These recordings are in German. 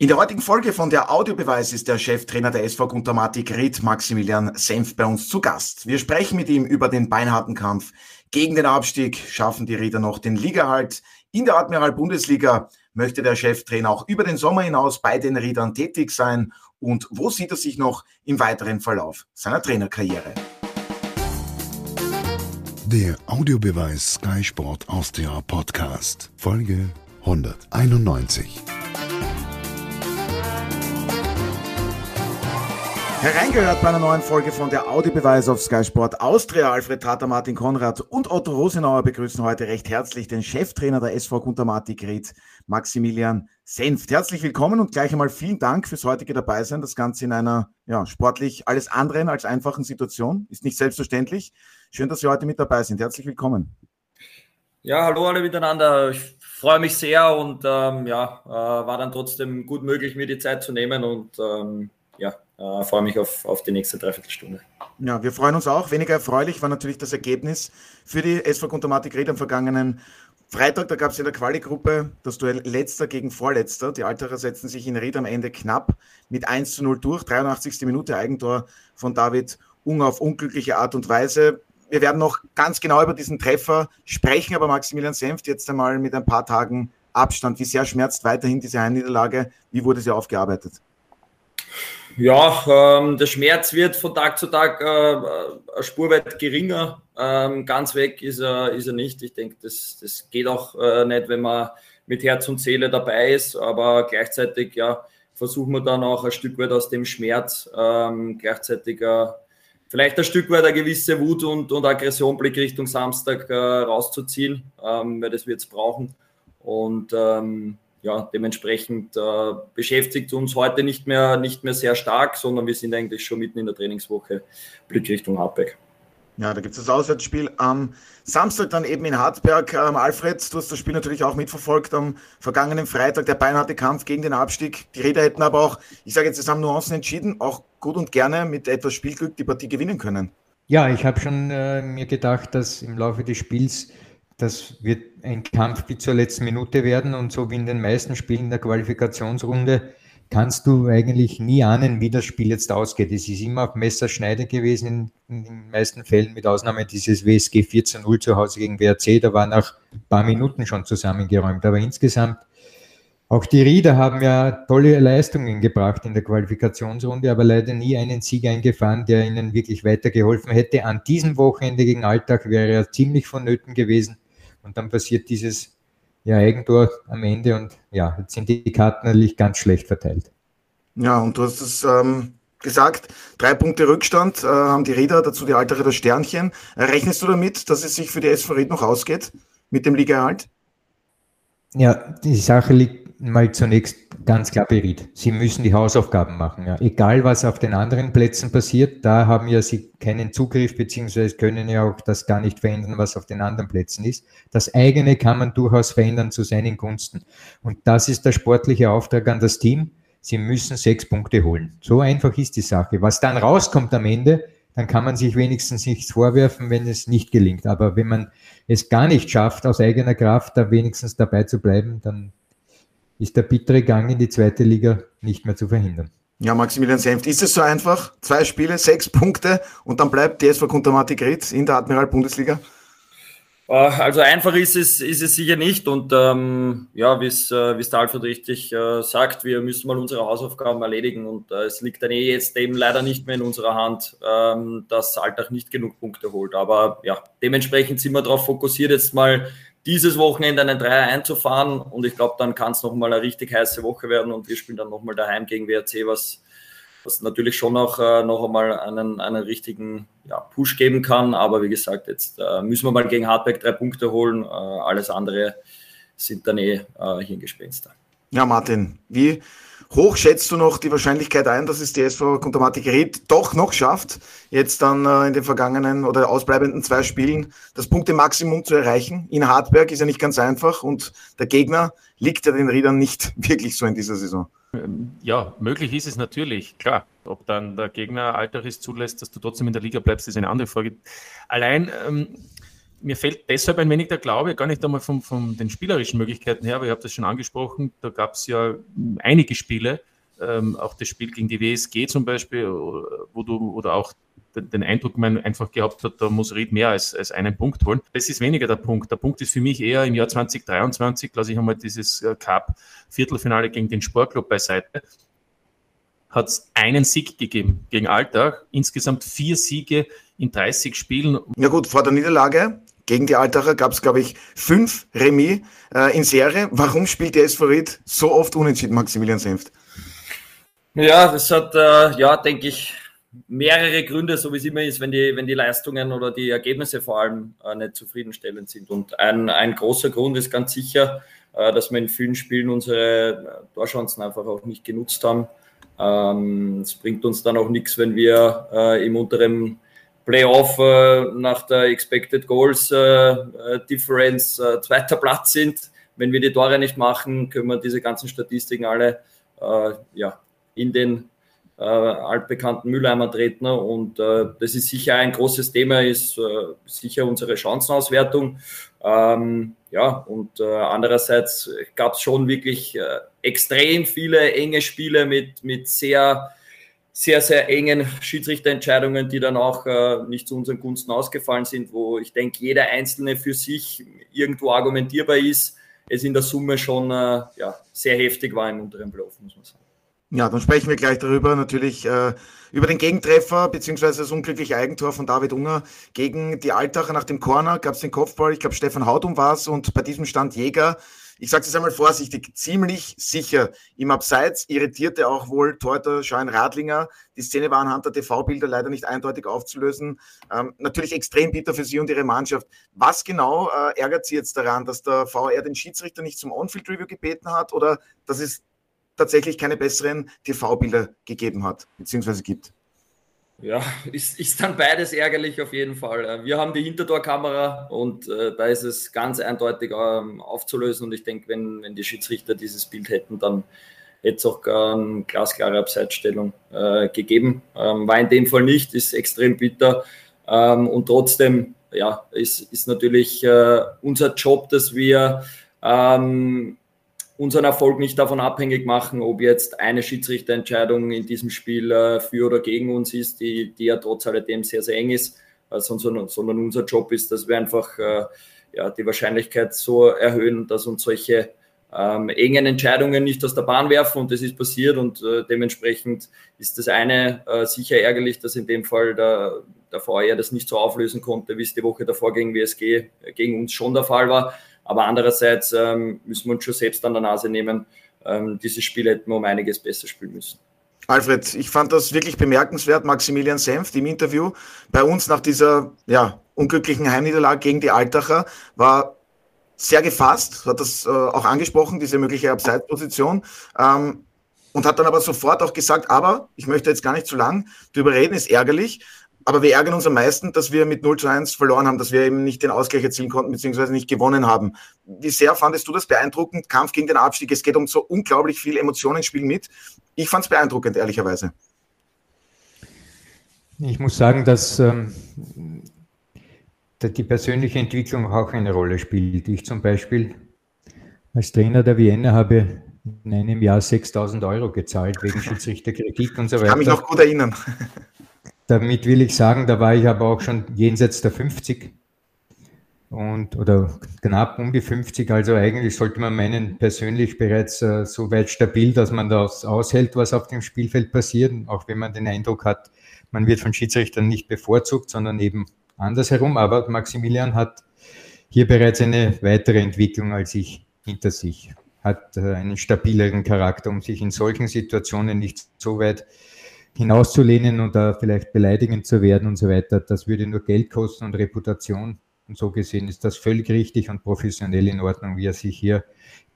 In der heutigen Folge von der Audiobeweis ist der Cheftrainer der SV Guntermatik Ried Maximilian Senf bei uns zu Gast. Wir sprechen mit ihm über den beinharten Kampf gegen den Abstieg. Schaffen die Rieder noch den Ligahalt? In der Admiral Bundesliga möchte der Cheftrainer auch über den Sommer hinaus bei den Riedern tätig sein. Und wo sieht er sich noch im weiteren Verlauf seiner Trainerkarriere? Der Audiobeweis Sky Sport Austria Podcast, Folge 191. Hereingehört bei einer neuen Folge von der Audiobeweis auf Sky Sport Austria. Alfred Tater, Martin Konrad und Otto Rosenauer begrüßen heute recht herzlich den Cheftrainer der SV Guntermatik Ried, Maximilian Senft. Herzlich willkommen und gleich einmal vielen Dank fürs heutige Dabeisein. Das Ganze in einer ja, sportlich alles anderen als einfachen Situation. Ist nicht selbstverständlich. Schön, dass Sie heute mit dabei sind. Herzlich willkommen. Ja, hallo alle miteinander. Ich freue mich sehr und ähm, ja, äh, war dann trotzdem gut möglich, mir die Zeit zu nehmen und ähm, ja, äh, freue mich auf, auf die nächste Dreiviertelstunde. Ja, wir freuen uns auch. Weniger erfreulich war natürlich das Ergebnis für die SV Guntermatik Red am vergangenen Freitag. Da gab es in der Quali-Gruppe das Duell Letzter gegen Vorletzter. Die Alterer setzten sich in Ried am Ende knapp mit 1 zu 0 durch. 83. Minute Eigentor von David Unger auf unglückliche Art und Weise. Wir werden noch ganz genau über diesen Treffer sprechen, aber Maximilian Senft jetzt einmal mit ein paar Tagen Abstand. Wie sehr schmerzt weiterhin diese Heimniederlage? Wie wurde sie aufgearbeitet? Ja, ähm, der Schmerz wird von Tag zu Tag äh, spurweit geringer. Ähm, ganz weg ist er, ist er nicht. Ich denke, das, das geht auch äh, nicht, wenn man mit Herz und Seele dabei ist. Aber gleichzeitig ja, versuchen wir dann auch ein Stück weit aus dem Schmerz ähm, gleichzeitig äh, vielleicht ein Stück weit eine gewisse Wut und, und Aggression Blick Richtung Samstag äh, rauszuziehen, ähm, weil das wir jetzt brauchen. Und ähm, ja, dementsprechend äh, beschäftigt uns heute nicht mehr, nicht mehr sehr stark, sondern wir sind eigentlich schon mitten in der Trainingswoche Blick Richtung Hartberg. Ja, da gibt es das Auswärtsspiel am Samstag dann eben in Hartberg. Ähm, Alfred, du hast das Spiel natürlich auch mitverfolgt am vergangenen Freitag, der beinharte Kampf gegen den Abstieg. Die Räder hätten aber auch, ich sage jetzt, es haben Nuancen entschieden, auch gut und gerne mit etwas Spielglück die Partie gewinnen können. Ja, ich habe schon äh, mir gedacht, dass im Laufe des Spiels das wird ein Kampf bis zur letzten Minute werden und so wie in den meisten Spielen der Qualifikationsrunde kannst du eigentlich nie ahnen, wie das Spiel jetzt ausgeht. Es ist immer auf Messerschneide gewesen in, den meisten Fällen, mit Ausnahme dieses WSG 14-0 zu Hause gegen WRC. Da war nach ein paar Minuten schon zusammengeräumt. Aber insgesamt, auch die Rieder haben ja tolle Leistungen gebracht in der Qualifikationsrunde, aber leider nie einen Sieg eingefahren, der ihnen wirklich weitergeholfen hätte. An diesem Wochenende gegen Alltag wäre er ziemlich vonnöten gewesen. Und dann passiert dieses ja, Eigentor am Ende und ja, jetzt sind die Karten natürlich ganz schlecht verteilt. Ja, und du hast es ähm, gesagt, drei Punkte Rückstand äh, haben die Räder, dazu die Altere das Sternchen. Rechnest du damit, dass es sich für die SV Ried noch ausgeht mit dem Ligaerhalt? Ja, die Sache liegt mal zunächst ganz klar beriet. Sie müssen die Hausaufgaben machen. Ja. Egal, was auf den anderen Plätzen passiert, da haben ja Sie keinen Zugriff, beziehungsweise können ja auch das gar nicht verändern, was auf den anderen Plätzen ist. Das eigene kann man durchaus verändern zu seinen Gunsten. Und das ist der sportliche Auftrag an das Team. Sie müssen sechs Punkte holen. So einfach ist die Sache. Was dann rauskommt am Ende, dann kann man sich wenigstens nichts vorwerfen, wenn es nicht gelingt. Aber wenn man es gar nicht schafft, aus eigener Kraft da wenigstens dabei zu bleiben, dann ist der bittere Gang in die zweite Liga nicht mehr zu verhindern. Ja, Maximilian Senft, ist es so einfach? Zwei Spiele, sechs Punkte und dann bleibt DSV Kuntermatik Ried in der Admiral Bundesliga? Äh, also einfach ist es, ist es sicher nicht und ähm, ja, wie es äh, der Alfred richtig äh, sagt, wir müssen mal unsere Hausaufgaben erledigen und äh, es liegt dann eh jetzt eben leider nicht mehr in unserer Hand, ähm, dass Alltag nicht genug Punkte holt. Aber ja, dementsprechend sind wir darauf fokussiert, jetzt mal dieses Wochenende einen Dreier einzufahren. Und ich glaube, dann kann es nochmal eine richtig heiße Woche werden und wir spielen dann nochmal daheim gegen WRC, was, was natürlich schon auch äh, noch einmal einen, einen richtigen ja, Push geben kann. Aber wie gesagt, jetzt äh, müssen wir mal gegen Hardback drei Punkte holen. Äh, alles andere sind dann eh äh, Hirngespinster. Ja, Martin, wie hoch schätzt du noch die Wahrscheinlichkeit ein, dass es die SV Kontomatik Ried doch noch schafft, jetzt dann äh, in den vergangenen oder ausbleibenden zwei Spielen das Punktemaximum zu erreichen? In Hartberg ist ja nicht ganz einfach und der Gegner liegt ja den Riedern nicht wirklich so in dieser Saison. Ähm, ja, möglich ist es natürlich, klar. Ob dann der Gegner Alteris zulässt, dass du trotzdem in der Liga bleibst, ist eine andere Frage. Allein ähm, mir fällt deshalb ein wenig der Glaube, gar nicht einmal von, von den spielerischen Möglichkeiten her, aber ich habe das schon angesprochen, da gab es ja einige Spiele, ähm, auch das Spiel gegen die WSG zum Beispiel, wo du oder auch den Eindruck man einfach gehabt hat, da muss Ried mehr als, als einen Punkt holen. Das ist weniger der Punkt. Der Punkt ist für mich eher im Jahr 2023, lasse ich einmal dieses äh, Cup-Viertelfinale gegen den Sportclub beiseite, hat es einen Sieg gegeben gegen Alltag, insgesamt vier Siege in 30 Spielen. Ja gut, vor der Niederlage gegen die Altacher gab es, glaube ich, fünf Remis äh, in Serie. Warum spielt die SV Ried so oft unentschieden, Maximilian Senft? Ja, das hat, äh, ja, denke ich, mehrere Gründe, so wie es immer ist, wenn die, wenn die Leistungen oder die Ergebnisse vor allem äh, nicht zufriedenstellend sind. Und ein, ein großer Grund ist ganz sicher, äh, dass wir in vielen Spielen unsere Torchancen einfach auch nicht genutzt haben. Ähm, es bringt uns dann auch nichts, wenn wir äh, im unteren Playoff äh, nach der Expected Goals äh, äh, Difference zweiter Platz sind. Wenn wir die Tore nicht machen, können wir diese ganzen Statistiken alle ja, in den äh, altbekannten Mülleimer treten. Und äh, das ist sicher ein großes Thema, ist äh, sicher unsere Chancenauswertung. Ähm, ja, und äh, andererseits gab es schon wirklich äh, extrem viele enge Spiele mit, mit sehr, sehr, sehr engen Schiedsrichterentscheidungen, die dann auch äh, nicht zu unseren Gunsten ausgefallen sind, wo ich denke, jeder Einzelne für sich irgendwo argumentierbar ist. Es in der Summe schon äh, ja, sehr heftig war im unteren Playoff, muss man sagen. Ja, dann sprechen wir gleich darüber, natürlich äh, über den Gegentreffer beziehungsweise das unglückliche Eigentor von David Unger gegen die Altacher nach dem Corner gab es den Kopfball, ich glaube Stefan Hautum war es und bei diesem stand Jäger, ich sage es einmal vorsichtig, ziemlich sicher im Abseits, irritierte auch wohl Torhüter Schein Radlinger. Die Szene war anhand der TV-Bilder leider nicht eindeutig aufzulösen. Ähm, natürlich extrem bitter für Sie und Ihre Mannschaft. Was genau äh, ärgert Sie jetzt daran, dass der VR den Schiedsrichter nicht zum On-Field-Review gebeten hat oder dass es tatsächlich keine besseren TV-Bilder gegeben hat, beziehungsweise gibt. Ja, ist, ist dann beides ärgerlich auf jeden Fall. Wir haben die Hintertorkamera und äh, da ist es ganz eindeutig ähm, aufzulösen. Und ich denke, wenn, wenn die Schiedsrichter dieses Bild hätten, dann hätte es auch eine glasklare Abseitsstellung äh, gegeben. Ähm, war in dem Fall nicht, ist extrem bitter. Ähm, und trotzdem, ja, ist, ist natürlich äh, unser Job, dass wir ähm, unseren Erfolg nicht davon abhängig machen, ob jetzt eine Schiedsrichterentscheidung in diesem Spiel äh, für oder gegen uns ist, die, die ja trotz alledem sehr, sehr eng ist, äh, sondern, sondern, unser Job ist, dass wir einfach äh, ja, die Wahrscheinlichkeit so erhöhen, dass uns solche ähm, engen Entscheidungen nicht aus der Bahn werfen und das ist passiert und äh, dementsprechend ist das eine äh, sicher ärgerlich, dass in dem Fall der, der VR das nicht so auflösen konnte, wie es die Woche davor gegen WSG äh, gegen uns schon der Fall war. Aber andererseits ähm, müssen wir uns schon selbst an der Nase nehmen. Ähm, dieses Spiel hätten wir um einiges besser spielen müssen. Alfred, ich fand das wirklich bemerkenswert. Maximilian Senft im Interview bei uns nach dieser ja, unglücklichen Heimniederlage gegen die Altacher war sehr gefasst, hat das äh, auch angesprochen, diese mögliche Abseitsposition. Ähm, und hat dann aber sofort auch gesagt, aber ich möchte jetzt gar nicht zu lang drüber reden, ist ärgerlich. Aber wir ärgern uns am meisten, dass wir mit 0 zu 1 verloren haben, dass wir eben nicht den Ausgleich erzielen konnten, beziehungsweise nicht gewonnen haben. Wie sehr fandest du das beeindruckend? Kampf gegen den Abstieg. Es geht um so unglaublich viel Emotionen spielen mit. Ich fand es beeindruckend, ehrlicherweise. Ich muss sagen, dass ähm, die persönliche Entwicklung auch eine Rolle spielt. Ich zum Beispiel als Trainer der Vienna habe in einem Jahr 6000 Euro gezahlt wegen Schiedsrichterkritik und so weiter. Ich kann mich noch gut erinnern. Damit will ich sagen, da war ich aber auch schon jenseits der 50 und oder knapp um die 50. Also eigentlich sollte man meinen, persönlich bereits äh, so weit stabil, dass man das aushält, was auf dem Spielfeld passiert, auch wenn man den Eindruck hat, man wird von Schiedsrichtern nicht bevorzugt, sondern eben andersherum. Aber Maximilian hat hier bereits eine weitere Entwicklung als ich hinter sich, hat äh, einen stabileren Charakter, um sich in solchen Situationen nicht so weit hinauszulehnen und da vielleicht beleidigend zu werden und so weiter, das würde nur Geld kosten und Reputation. Und so gesehen ist das völlig richtig und professionell in Ordnung, wie er sich hier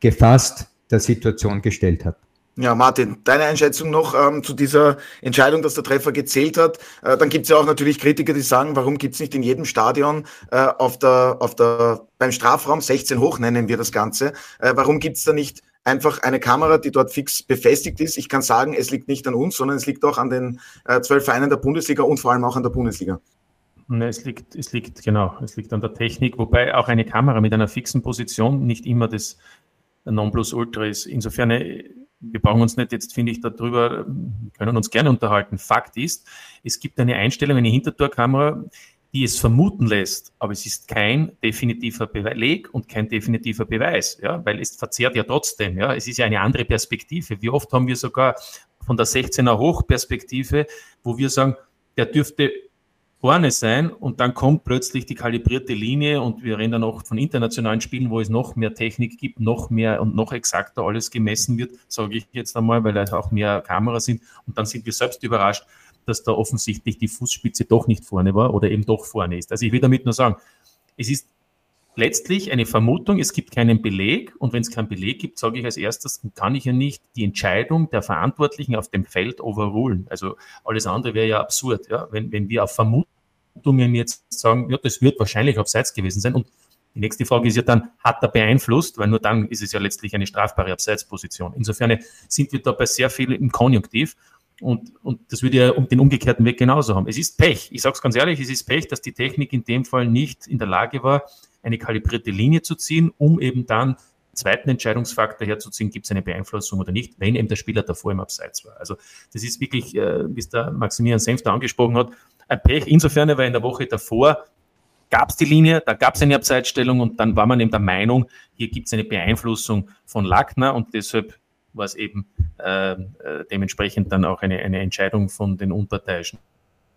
gefasst der Situation gestellt hat. Ja, Martin, deine Einschätzung noch ähm, zu dieser Entscheidung, dass der Treffer gezählt hat. Äh, dann gibt es ja auch natürlich Kritiker, die sagen, warum gibt es nicht in jedem Stadion äh, auf der, auf der, beim Strafraum 16 hoch nennen wir das Ganze. Äh, warum gibt es da nicht einfach eine Kamera, die dort fix befestigt ist. Ich kann sagen, es liegt nicht an uns, sondern es liegt auch an den äh, zwölf Vereinen der Bundesliga und vor allem auch an der Bundesliga. Ne, es liegt, es liegt, genau, es liegt an der Technik, wobei auch eine Kamera mit einer fixen Position nicht immer das Nonplusultra ist. Insofern, äh, wir brauchen uns nicht jetzt, finde ich, darüber, können uns gerne unterhalten. Fakt ist, es gibt eine Einstellung, eine Hintertorkamera, die es vermuten lässt, aber es ist kein definitiver Beleg und kein definitiver Beweis, ja, weil es verzerrt ja trotzdem, ja, es ist ja eine andere Perspektive. Wie oft haben wir sogar von der 16er Hochperspektive, wo wir sagen, der dürfte vorne sein und dann kommt plötzlich die kalibrierte Linie und wir reden dann auch von internationalen Spielen, wo es noch mehr Technik gibt, noch mehr und noch exakter alles gemessen wird, sage ich jetzt einmal, weil da auch mehr Kameras sind und dann sind wir selbst überrascht, dass da offensichtlich die Fußspitze doch nicht vorne war oder eben doch vorne ist. Also ich will damit nur sagen, es ist letztlich eine Vermutung, es gibt keinen Beleg und wenn es keinen Beleg gibt, sage ich als erstes, kann ich ja nicht die Entscheidung der Verantwortlichen auf dem Feld overrulen. Also alles andere wäre ja absurd, ja? Wenn, wenn wir auf Vermutungen jetzt sagen, ja, das wird wahrscheinlich abseits gewesen sein und die nächste Frage ist ja dann, hat er beeinflusst? Weil nur dann ist es ja letztlich eine strafbare Abseitsposition. Insofern sind wir da bei sehr viel im Konjunktiv und, und das würde ja um den umgekehrten Weg genauso haben. Es ist Pech. Ich sage es ganz ehrlich, es ist Pech, dass die Technik in dem Fall nicht in der Lage war, eine kalibrierte Linie zu ziehen, um eben dann zweiten Entscheidungsfaktor herzuziehen, gibt es eine Beeinflussung oder nicht, wenn eben der Spieler davor im Abseits war. Also das ist wirklich, äh, wie es der Maximilian Senf da angesprochen hat, ein Pech. Insofern war in der Woche davor gab es die Linie, da gab es eine Abseitsstellung und dann war man eben der Meinung, hier gibt es eine Beeinflussung von Lackner und deshalb war es eben äh, äh, dementsprechend dann auch eine, eine Entscheidung von den Unparteiischen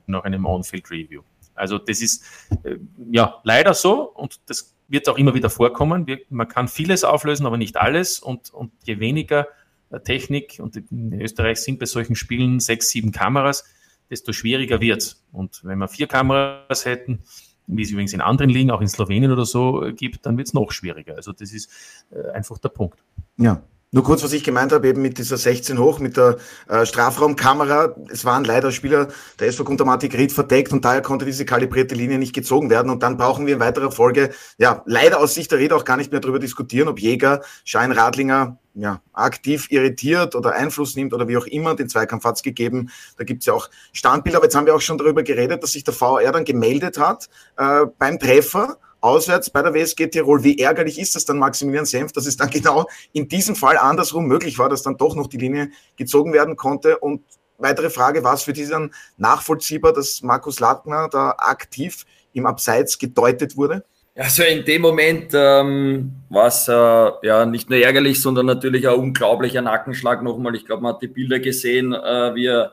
nach einem On-Field-Review. Also das ist äh, ja leider so und das wird auch immer wieder vorkommen. Wir, man kann vieles auflösen, aber nicht alles und, und je weniger äh, Technik, und in Österreich sind bei solchen Spielen sechs, sieben Kameras, desto schwieriger wird es. Und wenn wir vier Kameras hätten, wie es übrigens in anderen Ligen, auch in Slowenien oder so äh, gibt, dann wird es noch schwieriger. Also das ist äh, einfach der Punkt. Ja, nur kurz, was ich gemeint habe, eben mit dieser 16 hoch, mit der äh, Strafraumkamera. Es waren leider Spieler der SV Guntermatik Ried verdeckt und daher konnte diese kalibrierte Linie nicht gezogen werden. Und dann brauchen wir in weiterer Folge, ja, leider aus Sicht der Ried auch gar nicht mehr darüber diskutieren, ob Jäger, Schein, Radlinger, ja, aktiv irritiert oder Einfluss nimmt oder wie auch immer. Den Zweikampf hat es gegeben. Da gibt es ja auch Standbilder. Aber jetzt haben wir auch schon darüber geredet, dass sich der VR dann gemeldet hat äh, beim Treffer auswärts bei der WSG Tirol. Wie ärgerlich ist das dann, Maximilian Senf, dass es dann genau in diesem Fall andersrum möglich war, dass dann doch noch die Linie gezogen werden konnte? Und weitere Frage, war es für diesen nachvollziehbar, dass Markus Lattner da aktiv im Abseits gedeutet wurde? Also in dem Moment ähm, war es äh, ja nicht nur ärgerlich, sondern natürlich auch unglaublicher Nackenschlag nochmal. Ich glaube, man hat die Bilder gesehen, äh, wie er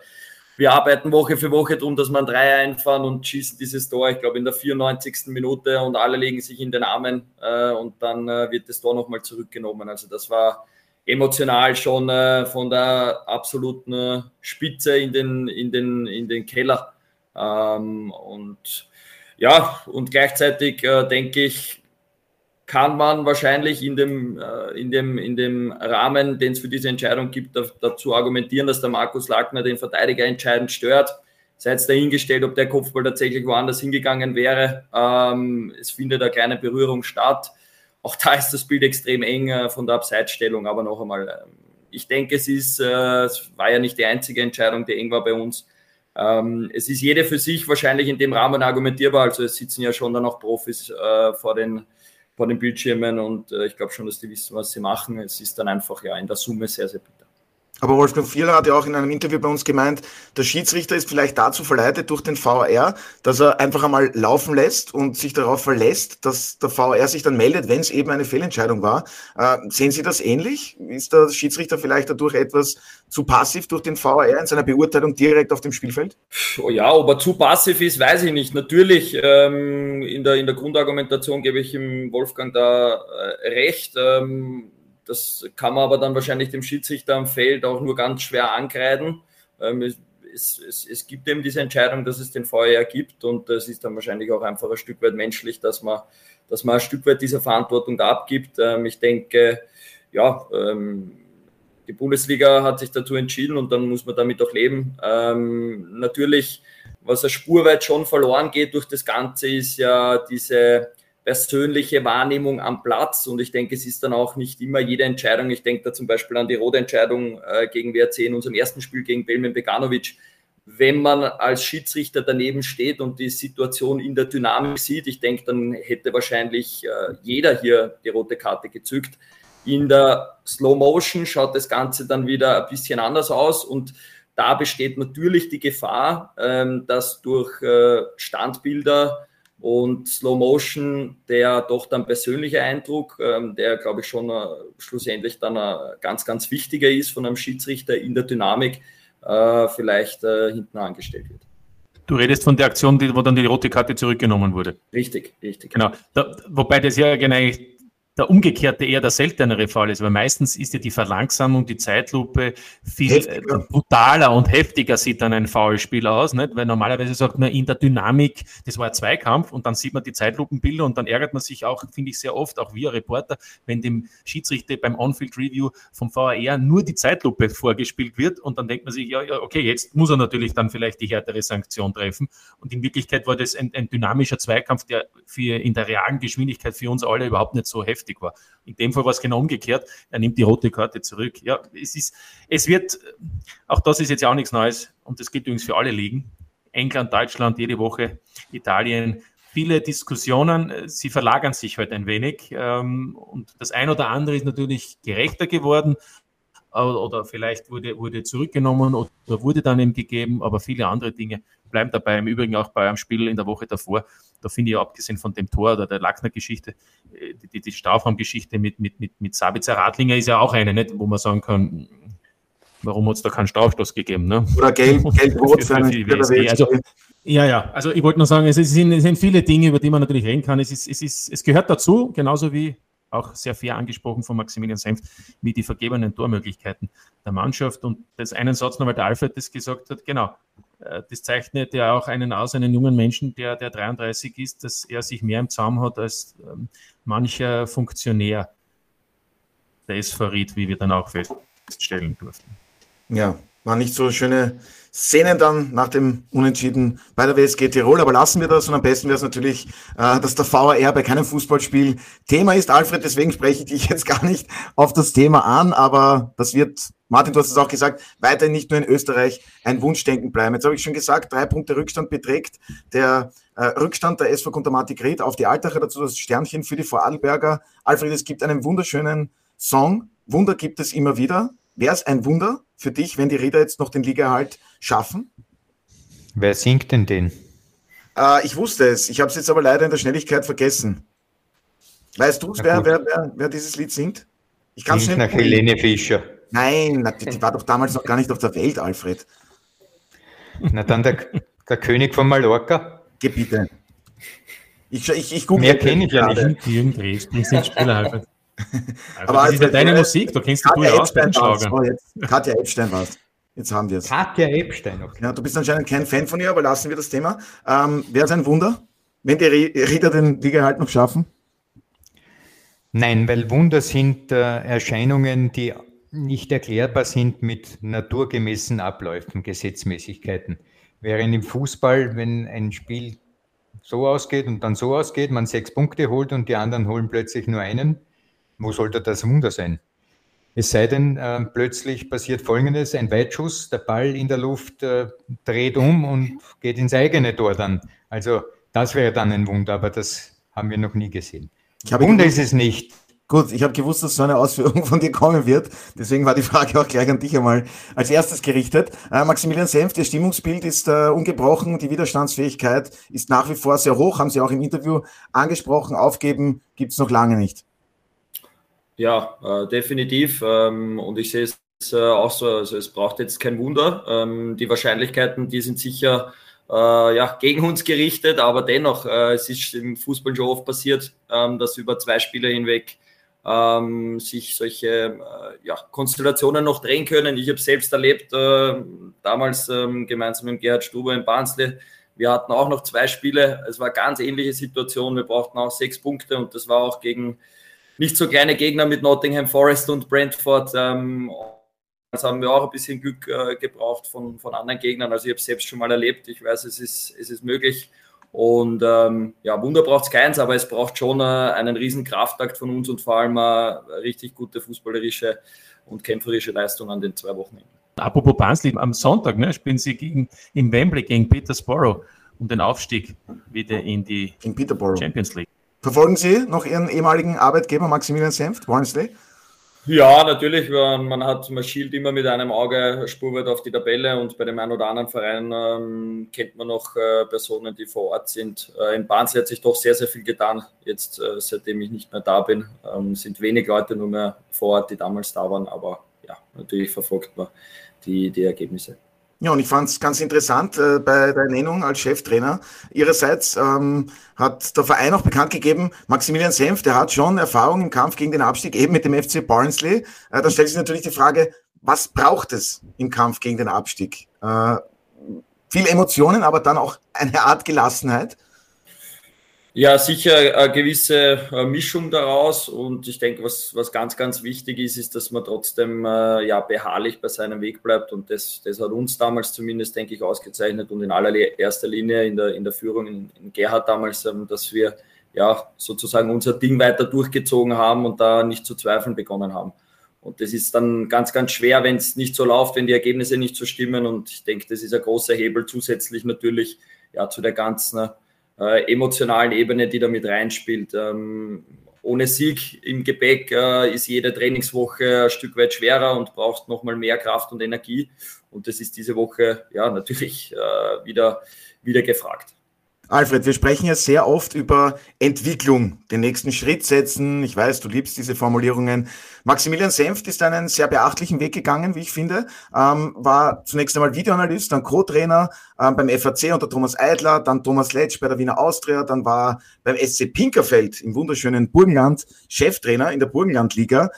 wir arbeiten Woche für Woche darum, dass man drei einfahren und schießen dieses Tor, ich glaube, in der 94. Minute und alle legen sich in den Armen äh, und dann äh, wird das Tor nochmal zurückgenommen. Also das war emotional schon äh, von der absoluten äh, Spitze in den, in den, in den Keller. Ähm, und ja, und gleichzeitig äh, denke ich, kann man wahrscheinlich in dem, äh, in dem, in dem Rahmen, den es für diese Entscheidung gibt, dazu argumentieren, dass der Markus Lackner den Verteidiger entscheidend stört. Sei es dahingestellt, ob der Kopfball tatsächlich woanders hingegangen wäre. Ähm, es findet eine kleine Berührung statt. Auch da ist das Bild extrem eng äh, von der Abseitsstellung, aber noch einmal, äh, ich denke, es ist, es war ja nicht die einzige Entscheidung, die eng war bei uns. Ähm, es ist jede für sich wahrscheinlich in dem Rahmen argumentierbar. Also es sitzen ja schon dann auch Profis vor den vor den Bildschirmen und äh, ich glaube schon, dass die wissen, was sie machen. Es ist dann einfach ja in der Summe sehr, sehr bitter. Aber Wolfgang Vierler hat ja auch in einem Interview bei uns gemeint, der Schiedsrichter ist vielleicht dazu verleitet durch den VR, dass er einfach einmal laufen lässt und sich darauf verlässt, dass der VR sich dann meldet, wenn es eben eine Fehlentscheidung war. Äh, sehen Sie das ähnlich? Ist der Schiedsrichter vielleicht dadurch etwas zu passiv durch den VR in seiner Beurteilung direkt auf dem Spielfeld? Oh ja, ob er zu passiv ist, weiß ich nicht. Natürlich, ähm, in, der, in der Grundargumentation gebe ich ihm Wolfgang da äh, recht. Ähm, das kann man aber dann wahrscheinlich dem Schiedsrichter am Feld auch nur ganz schwer ankreiden. Ähm, es, es, es, gibt eben diese Entscheidung, dass es den VR gibt und es ist dann wahrscheinlich auch einfach ein Stück weit menschlich, dass man, dass man ein Stück weit diese Verantwortung abgibt. Ähm, ich denke, ja, ähm, die Bundesliga hat sich dazu entschieden und dann muss man damit auch leben. natürlich, was eine Spurweit schon verloren geht durch das Ganze, ist ja diese persönliche Wahrnehmung am Platz und ich denke, es ist dann auch nicht immer jede Entscheidung. Ich denke da zum Beispiel an die rote Entscheidung äh, gegen WRC in unserem ersten Spiel gegen Belmen Beganovic, wenn man als Schiedsrichter daneben steht und die Situation in der Dynamik sieht. Ich denke, dann hätte wahrscheinlich äh, jeder hier die rote Karte gezückt. In der Slow Motion schaut das Ganze dann wieder ein bisschen anders aus und da besteht natürlich die Gefahr, ähm, dass durch äh, Standbilder und Slow Motion der doch dann persönliche Eindruck, ähm, der glaube ich schon äh, schlussendlich dann äh, ganz, ganz wichtiger ist von einem Schiedsrichter in der Dynamik, äh, vielleicht hinten angestellt wird. Du redest von der Aktion, die, wo dann die rote Karte zurückgenommen wurde. Richtig, richtig. Genau. Da, wobei das ja genau der umgekehrte eher der seltenere Fall ist, weil meistens ist ja die Verlangsamung, die Zeitlupe viel heftiger. brutaler und heftiger sieht dann ein Foulspiel aus, nicht? weil normalerweise sagt man in der Dynamik, das war ein Zweikampf und dann sieht man die Zeitlupenbilder und dann ärgert man sich auch, finde ich sehr oft, auch wir Reporter, wenn dem Schiedsrichter beim On-Field-Review vom VAR nur die Zeitlupe vorgespielt wird und dann denkt man sich, ja, ja, okay, jetzt muss er natürlich dann vielleicht die härtere Sanktion treffen und in Wirklichkeit war das ein, ein dynamischer Zweikampf, der für in der realen Geschwindigkeit für uns alle überhaupt nicht so heftig heftig war. In dem Fall war es genau umgekehrt. Er nimmt die rote Karte zurück. Ja, es ist, es wird, auch das ist jetzt ja auch nichts Neues und das geht übrigens für alle Ligen. England, Deutschland, jede Woche, Italien, viele Diskussionen, sie verlagern sich heute halt ein wenig. Ähm, und das ein oder andere ist natürlich gerechter geworden oder vielleicht wurde, wurde zurückgenommen oder wurde dann eben gegeben, aber viele andere Dinge bleiben dabei. Im Übrigen auch bei einem Spiel in der Woche davor da finde ich, abgesehen von dem Tor oder der Lackner-Geschichte, äh, die, die Strafraumgeschichte mit, mit, mit, mit Sabitzer Radlinger ist ja auch eine, nicht, wo man sagen kann, warum hat es da keinen Strafstoß gegeben? Ne? Oder gelb, gelb-rot für, für also, ja, ja, also ich wollte nur sagen, es sind, es sind viele Dinge, über die man natürlich reden kann. Es, ist, es, ist, es gehört dazu, genauso wie auch sehr fair angesprochen von Maximilian Senft, wie die vergebenen Tormöglichkeiten der Mannschaft. Und das einen Satz noch, weil der Alfred das gesagt hat, genau, das zeichnet ja auch einen aus, einen jungen Menschen, der, der 33 ist, dass er sich mehr im Zaum hat als ähm, mancher Funktionär der SV Ried, wie wir dann auch feststellen durften. Ja, war nicht so schöne Szenen dann nach dem Unentschieden bei der WSG Tirol, aber lassen wir das und am besten wäre es natürlich, äh, dass der VAR bei keinem Fußballspiel Thema ist. Alfred, deswegen spreche ich dich jetzt gar nicht auf das Thema an, aber das wird, Martin, du hast es auch gesagt, weiterhin nicht nur in Österreich ein Wunschdenken bleiben. Jetzt habe ich schon gesagt, drei Punkte Rückstand beträgt der äh, Rückstand der SV Kontomatik Ried auf die Altacher, dazu das Sternchen für die Vorarlberger. Alfred, es gibt einen wunderschönen Song, Wunder gibt es immer wieder. Wäre es ein Wunder für dich, wenn die Räder jetzt noch den Ligaerhalt schaffen? Wer singt denn den? Äh, ich wusste es, ich habe es jetzt aber leider in der Schnelligkeit vergessen. Weißt du, wer, wer, wer, wer, dieses Lied singt? Ich kann es nicht. Nach Helene Fischer. Nein, die, die war doch damals noch gar nicht auf der Welt, Alfred. Na dann der, der König von Mallorca. Geh bitte. Ich, ich, ich Mehr kenne ich ja nicht. Jürgen Dresden sind Spieler, Alfred. Aber das ist ja deine Musik, da kennst du ja aus bei den oh, Katja Epstein war es. Jetzt haben wir es. Katja Epstein, okay. Ja, du bist anscheinend kein Fan von ihr, aber lassen wir das Thema. Ähm, Wäre es ein Wunder, wenn die Rieder den Liga halt noch schaffen? Nein, weil Wunder sind äh, Erscheinungen, die nicht erklärbar sind mit naturgemäßen Abläufen, Gesetzmäßigkeiten. Während im Fußball, wenn ein Spiel so ausgeht und dann so ausgeht, man sechs Punkte holt und die anderen holen plötzlich nur einen, wo sollte das Wunder sein? Es sei denn, äh, plötzlich passiert Folgendes, ein Weitschuss, der Ball in der Luft äh, dreht um und geht ins eigene Tor dann. Also das wäre dann ein Wunder, aber das haben wir noch nie gesehen. Wunder ist es nicht. Gut, ich habe gewusst, dass so eine Ausführung von dir kommen wird. Deswegen war die Frage auch gleich an dich einmal als erstes gerichtet. Äh, Maximilian Senf, das Stimmungsbild ist äh, ungebrochen, die Widerstandsfähigkeit ist nach wie vor sehr hoch, haben Sie auch im Interview angesprochen. Aufgeben gibt es noch lange nicht. Ja, äh, definitiv. Ähm, und ich sehe es äh, auch so, also es braucht jetzt kein Wunder. Ähm, die Wahrscheinlichkeiten, die sind sicher äh, ja, gegen uns gerichtet, aber dennoch, äh, es ist im Fußball schon oft passiert, ähm, dass über zwei Spiele hinweg ähm, sich solche äh, ja, Konstellationen noch drehen können. Ich habe selbst erlebt, äh, damals ähm, gemeinsam mit Gerhard Stuber in Barnsley, wir hatten auch noch zwei Spiele. Es war eine ganz ähnliche Situation. Wir brauchten auch sechs Punkte und das war auch gegen nicht so kleine Gegner mit Nottingham Forest und Brentford. Ähm, das haben wir auch ein bisschen Glück äh, gebraucht von, von anderen Gegnern. Also ich habe es selbst schon mal erlebt. Ich weiß, es ist, es ist möglich. Und ähm, ja, Wunder braucht es keins, aber es braucht schon äh, einen riesen Kraftakt von uns und vor allem äh, richtig gute fußballerische und kämpferische Leistung an den zwei Wochenenden. Apropos Barnsley, am Sonntag ne, spielen sie gegen, im Wembley gegen Petersborough um den Aufstieg wieder in die Champions League. Verfolgen Sie noch Ihren ehemaligen Arbeitgeber Maximilian Senft, Barnsley? Ja, natürlich. Man hat, man schielt immer mit einem Auge spurweit auf die Tabelle und bei dem einen oder anderen Verein ähm, kennt man noch äh, Personen, die vor Ort sind. Äh, in Barnsley hat sich doch sehr, sehr viel getan. Jetzt, äh, seitdem ich nicht mehr da bin, ähm, sind wenig Leute nur mehr vor Ort, die damals da waren. Aber ja, natürlich verfolgt man die, die Ergebnisse. Ja, und ich fand es ganz interessant äh, bei der Ernennung als Cheftrainer. Ihrerseits ähm, hat der Verein auch bekannt gegeben, Maximilian Senf, der hat schon Erfahrung im Kampf gegen den Abstieg, eben mit dem FC Barnsley. Äh, da stellt sich natürlich die Frage, was braucht es im Kampf gegen den Abstieg? Äh, viel Emotionen, aber dann auch eine Art Gelassenheit. Ja, sicher eine gewisse äh, Mischung daraus. Und ich denke, was, was ganz, ganz wichtig ist, ist, dass man trotzdem äh, ja, beharrlich bei seinem Weg bleibt. Und das, das hat uns damals zumindest, denke ich, ausgezeichnet und in allererster Linie in der, in der Führung in, in Gerhard damals, ähm, dass wir ja sozusagen unser Ding weiter durchgezogen haben und da nicht zu zweifeln begonnen haben. Und das ist dann ganz, ganz schwer, wenn es nicht so läuft, wenn die Ergebnisse nicht so stimmen. Und ich denke, das ist ein großer Hebel zusätzlich natürlich ja, zu der ganzen äh, emotionalen Ebene, die da mit reinspielt. Ähm, ohne Sieg im Gepäck äh, ist jede Trainingswoche ein Stück weit schwerer und braucht nochmal mehr Kraft und Energie. Und das ist diese Woche ja natürlich äh, wieder, wieder gefragt. Alfred, wir sprechen ja sehr oft über Entwicklung, den nächsten Schritt setzen. Ich weiß, du liebst diese Formulierungen. Maximilian Senft ist einen sehr beachtlichen Weg gegangen, wie ich finde. Ähm, war zunächst einmal Videoanalyst, dann Co-Trainer ähm, beim FAC unter Thomas Eidler, dann Thomas Letsch bei der Wiener Austria, dann war beim SC Pinkerfeld im wunderschönen Burgenland Cheftrainer in der Burgenlandliga.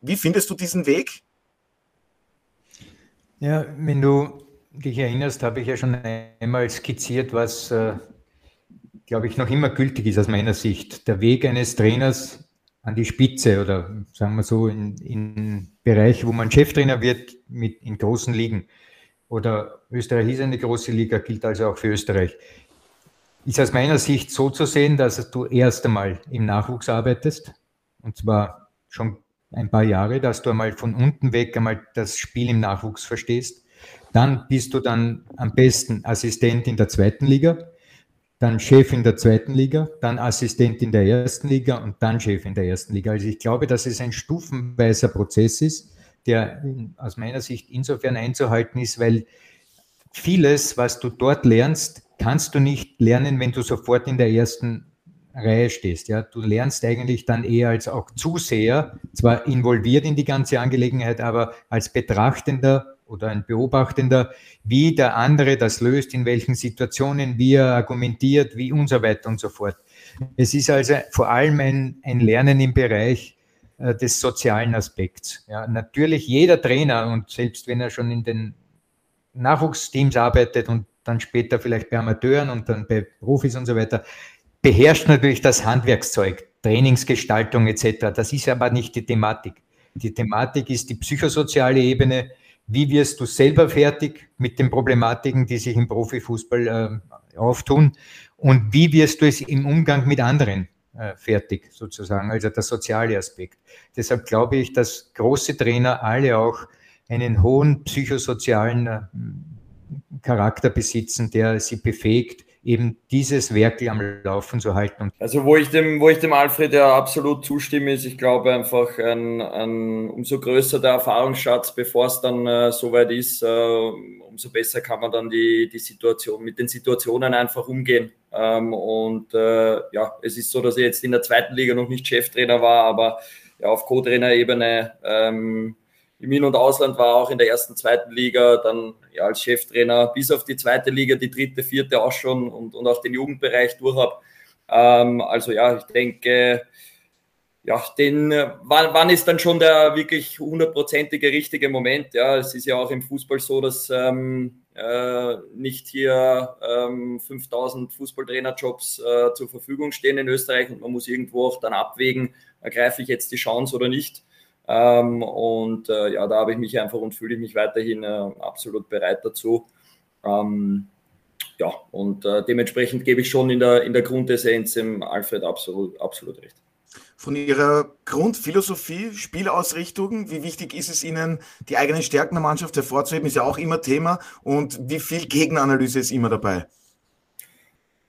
Wie findest du diesen Weg? Ja, wenn du dich erinnerst, habe ich ja schon einmal skizziert, was, äh, glaube ich, noch immer gültig ist aus meiner Sicht. Der Weg eines Trainers an die Spitze oder sagen wir so in, in Bereich, wo man Cheftrainer wird mit, in großen Ligen. Oder Österreich ist eine große Liga, gilt also auch für Österreich. Ist aus meiner Sicht so zu sehen, dass du erst einmal im Nachwuchs arbeitest, und zwar schon ein paar Jahre, dass du einmal von unten weg einmal das Spiel im Nachwuchs verstehst dann bist du dann am besten Assistent in der zweiten Liga, dann Chef in der zweiten Liga, dann Assistent in der ersten Liga und dann Chef in der ersten Liga. Also ich glaube, dass es ein stufenweiser Prozess ist, der aus meiner Sicht insofern einzuhalten ist, weil vieles, was du dort lernst, kannst du nicht lernen, wenn du sofort in der ersten Reihe stehst. Ja, du lernst eigentlich dann eher als auch Zuseher, zwar involviert in die ganze Angelegenheit, aber als Betrachtender oder ein Beobachtender, wie der andere das löst, in welchen Situationen, wie er argumentiert, wie und so weiter und so fort. Es ist also vor allem ein, ein Lernen im Bereich äh, des sozialen Aspekts. Ja, natürlich jeder Trainer und selbst wenn er schon in den Nachwuchsteams arbeitet und dann später vielleicht bei Amateuren und dann bei Profis und so weiter, beherrscht natürlich das Handwerkszeug, Trainingsgestaltung etc. Das ist aber nicht die Thematik. Die Thematik ist die psychosoziale Ebene, wie wirst du selber fertig mit den Problematiken, die sich im Profifußball äh, auftun? Und wie wirst du es im Umgang mit anderen äh, fertig, sozusagen, also der soziale Aspekt. Deshalb glaube ich, dass große Trainer alle auch einen hohen psychosozialen äh, Charakter besitzen, der sie befähigt, eben dieses Werk am Laufen zu halten. Also wo ich dem, wo ich dem Alfred ja absolut zustimme, ist, ich glaube einfach ein, ein umso größer der Erfahrungsschatz, bevor es dann äh, soweit ist, äh, umso besser kann man dann die, die Situation mit den Situationen einfach umgehen. Ähm, und äh, ja, es ist so, dass ich jetzt in der zweiten Liga noch nicht Cheftrainer war, aber ja, auf Co-Trainer-Ebene ähm, im In- und Ausland war, auch in der ersten, zweiten Liga, dann ja, als Cheftrainer bis auf die zweite Liga, die dritte, vierte auch schon und, und auch den Jugendbereich durch habe. Ähm, also ja, ich denke, ja, den, wann, wann ist dann schon der wirklich hundertprozentige richtige Moment? Ja, es ist ja auch im Fußball so, dass ähm, äh, nicht hier ähm, 5000 Fußballtrainerjobs äh, zur Verfügung stehen in Österreich und man muss irgendwo auch dann abwägen, ergreife ich jetzt die Chance oder nicht. Ähm, und äh, ja, da habe ich mich einfach und fühle ich mich weiterhin äh, absolut bereit dazu. Ähm, ja, und äh, dementsprechend gebe ich schon in der, in der Grundessenz dem Alfred absolut, absolut recht. von Ihrer Grundphilosophie, Spielausrichtung? Wie wichtig ist es Ihnen, die eigenen Stärken der Mannschaft hervorzuheben? Ist ja auch immer Thema. Und wie viel Gegenanalyse ist immer dabei?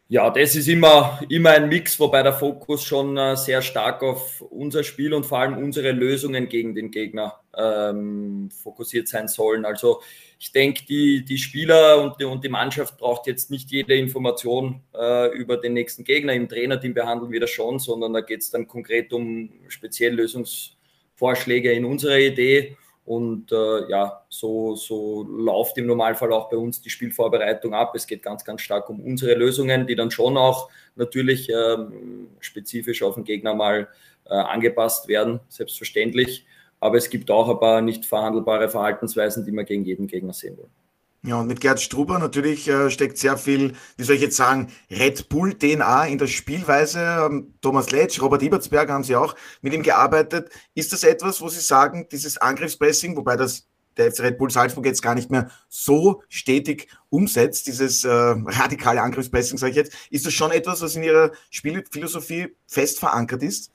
Ja, das ist immer, immer ein Mix, wobei der Fokus schon äh, sehr stark auf unser Spiel und vor allem unsere Lösungen gegen den Gegner ähm, fokussiert sein sollen. Also ich denke, die, die Spieler und die, und die Mannschaft braucht jetzt nicht jede Information äh, über den nächsten Gegner. Im Trainerteam behandeln wir das schon, sondern da geht es dann konkret um speziell Lösungsvorschläge in unserer Idee. Und äh, ja, so, so läuft im Normalfall auch bei uns die Spielvorbereitung ab. Es geht ganz, ganz stark um unsere Lösungen, die dann schon auch natürlich ähm, spezifisch auf den Gegner mal äh, angepasst werden, selbstverständlich. Aber es gibt auch ein paar nicht verhandelbare Verhaltensweisen, die wir gegen jeden Gegner sehen wollen. Ja, und mit Gerd Struber natürlich äh, steckt sehr viel, wie soll ich jetzt sagen, Red Bull DNA in der Spielweise. Ähm, Thomas Letsch, Robert Ibertsberger haben Sie auch mit ihm gearbeitet. Ist das etwas, wo Sie sagen, dieses Angriffspressing, wobei das der FC Red Bull Salzburg jetzt gar nicht mehr so stetig umsetzt, dieses äh, radikale Angriffspressing, sage ich jetzt, ist das schon etwas, was in Ihrer Spielphilosophie fest verankert ist?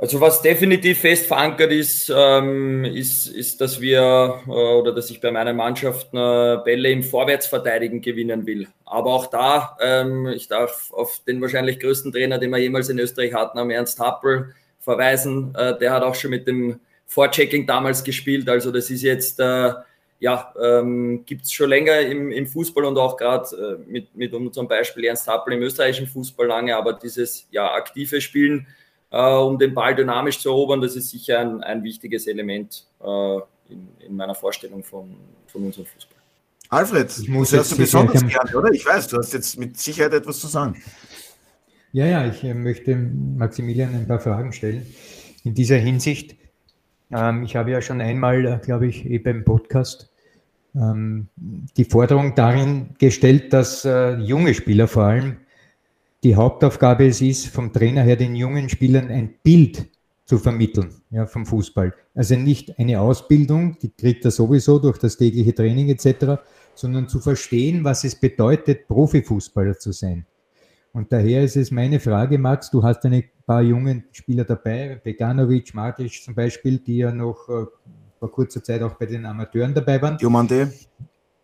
Also was definitiv fest verankert ist, ähm, ist, ist, dass wir äh, oder dass ich bei meiner Mannschaft äh, Bälle im Vorwärtsverteidigen gewinnen will. Aber auch da, ähm, ich darf auf den wahrscheinlich größten Trainer, den wir jemals in Österreich hatten, am Ernst Happel verweisen. Äh, der hat auch schon mit dem Vorchecking damals gespielt. Also das ist jetzt, äh, ja, ähm, gibt schon länger im, im Fußball und auch gerade äh, mit, mit unserem Beispiel Ernst Happel im österreichischen Fußball lange. Aber dieses ja, aktive Spielen, um den Ball dynamisch zu erobern. Das ist sicher ein, ein wichtiges Element äh, in, in, meiner Vorstellung von, von unserem Fußball. Alfred, ich muss das hörst du besonders gerne, oder? Ich weiß, du hast jetzt mit Sicherheit etwas zu sagen. Ja, ja, ich äh, möchte Maximilian ein paar Fragen stellen. In dieser Hinsicht, ähm, ich habe ja schon einmal, äh, glaube ich, eh beim Podcast ähm, die Forderung darin gestellt, dass äh, junge Spieler vor allem die Hauptaufgabe es ist, vom Trainer her den jungen Spielern ein Bild zu vermitteln ja, vom Fußball. Also nicht eine Ausbildung, die kriegt er sowieso durch das tägliche Training etc., sondern zu verstehen, was es bedeutet, Profifußballer zu sein. Und daher ist es meine Frage, Max, du hast ein paar jungen Spieler dabei, Beganovic, Matic zum Beispiel, die ja noch äh, vor kurzer Zeit auch bei den Amateuren dabei waren. Diomande.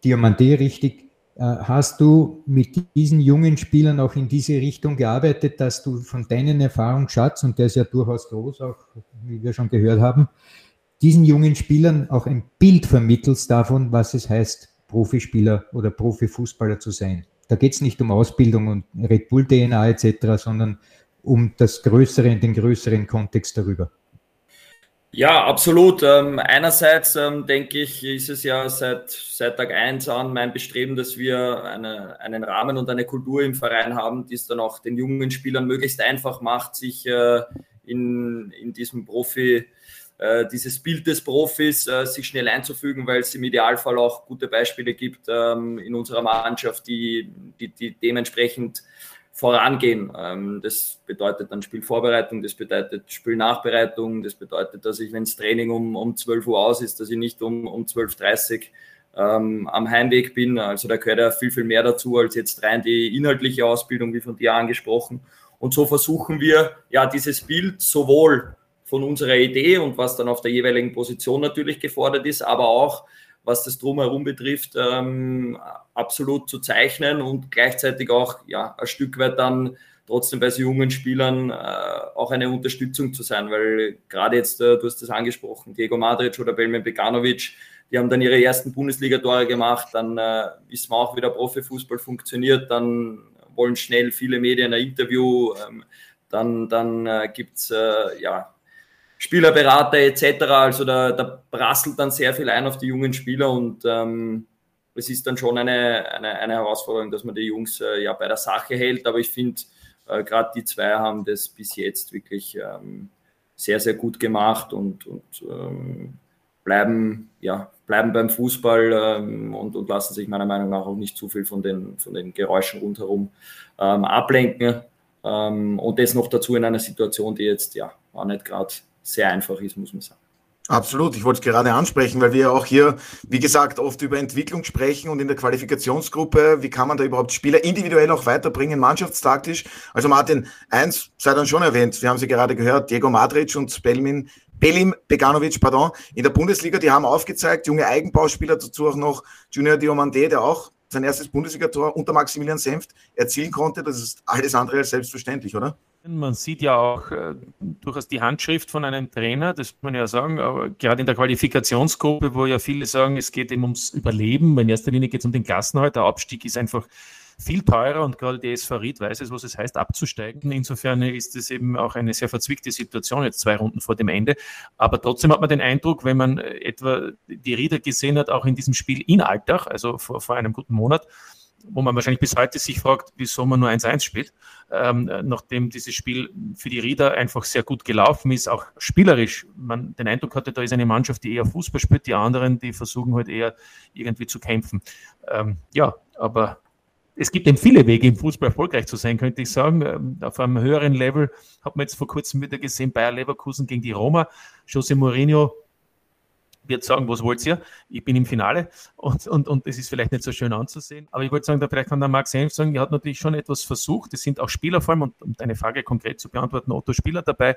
Diomande, richtig. Äh, hast du mit diesen jungen Spielern auch in diese Richtung gearbeitet, dass du von deinen Erfahrungsschatz, und der ist ja durchaus groß, auch wie wir schon gehört haben, diesen jungen Spielern auch ein Bild vermittelst davon, was es heißt, Profispieler oder Profifußballer zu sein? Da geht es nicht um Ausbildung und Red Bull DNA etc., sondern um das Größere, den größeren Kontext darüber. Ja, absolut. Ähm, einerseits ähm, denke ich, ist es ja seit, seit Tag eins an mein Bestreben, dass wir eine, einen Rahmen und eine Kultur im Verein haben, die es dann auch den jungen Spielern möglichst einfach macht, sich äh, in, in diesem Profi, äh, dieses Bild des Profis äh, sich schnell einzufügen, weil es im Idealfall auch gute Beispiele gibt ähm, in unserer Mannschaft, die, die, die dementsprechend vorangehen. Ähm, das bedeutet dann Spielvorbereitung, das bedeutet Spielnachbereitung, das bedeutet, dass ich, wenn das Training um, um 12 Uhr aus ist, dass ich nicht um, um 12.30 Uhr ähm, am Heimweg bin. Also da gehört ja viel, viel mehr dazu als jetzt rein die inhaltliche Ausbildung, wie von dir angesprochen. Und so versuchen wir ja dieses Bild sowohl von unserer Idee und was dann auf der jeweiligen Position natürlich gefordert ist, aber auch was das Drumherum betrifft, ähm, absolut zu zeichnen und gleichzeitig auch ja, ein Stück weit dann trotzdem bei so jungen Spielern äh, auch eine Unterstützung zu sein, weil gerade jetzt, äh, du hast das angesprochen, Diego Madric oder Belmen Beganovic, die haben dann ihre ersten Bundesliga-Tore gemacht, dann äh, wissen wir auch, wie der Profifußball funktioniert, dann wollen schnell viele Medien ein Interview, ähm, dann, dann äh, gibt es äh, ja, Spielerberater etc. Also da, da prasselt dann sehr viel ein auf die jungen Spieler und ähm, es ist dann schon eine, eine, eine, Herausforderung, dass man die Jungs äh, ja bei der Sache hält. Aber ich finde, äh, gerade die zwei haben das bis jetzt wirklich ähm, sehr, sehr gut gemacht und, und ähm, bleiben, ja, bleiben beim Fußball ähm, und, und, lassen sich meiner Meinung nach auch nicht zu viel von den, von den Geräuschen rundherum ähm, ablenken. Ähm, und das noch dazu in einer Situation, die jetzt ja auch nicht gerade sehr einfach ist, muss man sagen. Absolut, ich wollte es gerade ansprechen, weil wir ja auch hier, wie gesagt, oft über Entwicklung sprechen und in der Qualifikationsgruppe, wie kann man da überhaupt Spieler individuell auch weiterbringen, mannschaftstaktisch. Also Martin, eins sei dann schon erwähnt, wir haben sie gerade gehört, Diego Madric und Belmin, Belim Beganovic, pardon, in der Bundesliga, die haben aufgezeigt, junge Eigenbauspieler, dazu auch noch Junior Diomande, der auch sein erstes Bundesligator unter Maximilian Senft erzielen konnte. Das ist alles andere als selbstverständlich, oder? Man sieht ja auch äh, durchaus die Handschrift von einem Trainer, das muss man ja sagen, aber gerade in der Qualifikationsgruppe, wo ja viele sagen, es geht eben ums Überleben, in erster Linie geht es um den Klassenhalt, der Abstieg ist einfach viel teurer und gerade die SV Ried weiß es, was es heißt, abzusteigen. Insofern ist es eben auch eine sehr verzwickte Situation, jetzt zwei Runden vor dem Ende. Aber trotzdem hat man den Eindruck, wenn man etwa die Rieder gesehen hat, auch in diesem Spiel in Alltag, also vor, vor einem guten Monat, wo man wahrscheinlich bis heute sich fragt, wieso man nur 1-1 spielt, ähm, nachdem dieses Spiel für die Rieder einfach sehr gut gelaufen ist, auch spielerisch. Man den Eindruck hatte, da ist eine Mannschaft, die eher Fußball spielt, die anderen, die versuchen halt eher irgendwie zu kämpfen. Ähm, ja, aber es gibt eben viele Wege, im Fußball erfolgreich zu sein, könnte ich sagen. Ähm, auf einem höheren Level hat man jetzt vor kurzem wieder gesehen, Bayer Leverkusen gegen die Roma. Jose Mourinho wird sagen, was wollt ihr? Ich bin im Finale und, und, und es ist vielleicht nicht so schön anzusehen. Aber ich wollte sagen, da vielleicht kann der Max Senf sagen, er hat natürlich schon etwas versucht. Es sind auch Spieler vor allem, und um deine Frage konkret zu beantworten, Otto Spieler dabei,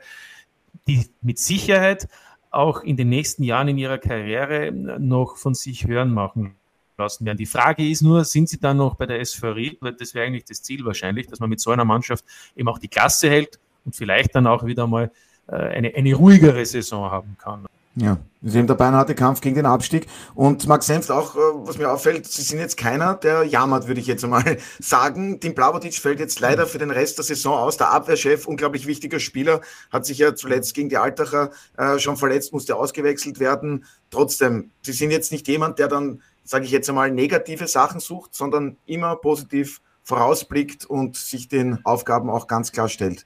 die mit Sicherheit auch in den nächsten Jahren in ihrer Karriere noch von sich hören machen lassen werden. Die Frage ist nur, sind sie dann noch bei der SV Ried? Das wäre eigentlich das Ziel wahrscheinlich, dass man mit so einer Mannschaft eben auch die Klasse hält und vielleicht dann auch wieder mal äh, eine, eine ruhigere Saison haben kann. Ja, das ist eben der beinharte Kampf gegen den Abstieg. Und Max Senft auch, äh, was mir auffällt, sie sind jetzt keiner, der jammert, würde ich jetzt einmal sagen. Tim Blavotic fällt jetzt leider für den Rest der Saison aus. Der Abwehrchef, unglaublich wichtiger Spieler, hat sich ja zuletzt gegen die Altacher äh, schon verletzt, musste ausgewechselt werden. Trotzdem, sie sind jetzt nicht jemand, der dann, sage ich jetzt einmal, negative Sachen sucht, sondern immer positiv vorausblickt und sich den Aufgaben auch ganz klar stellt.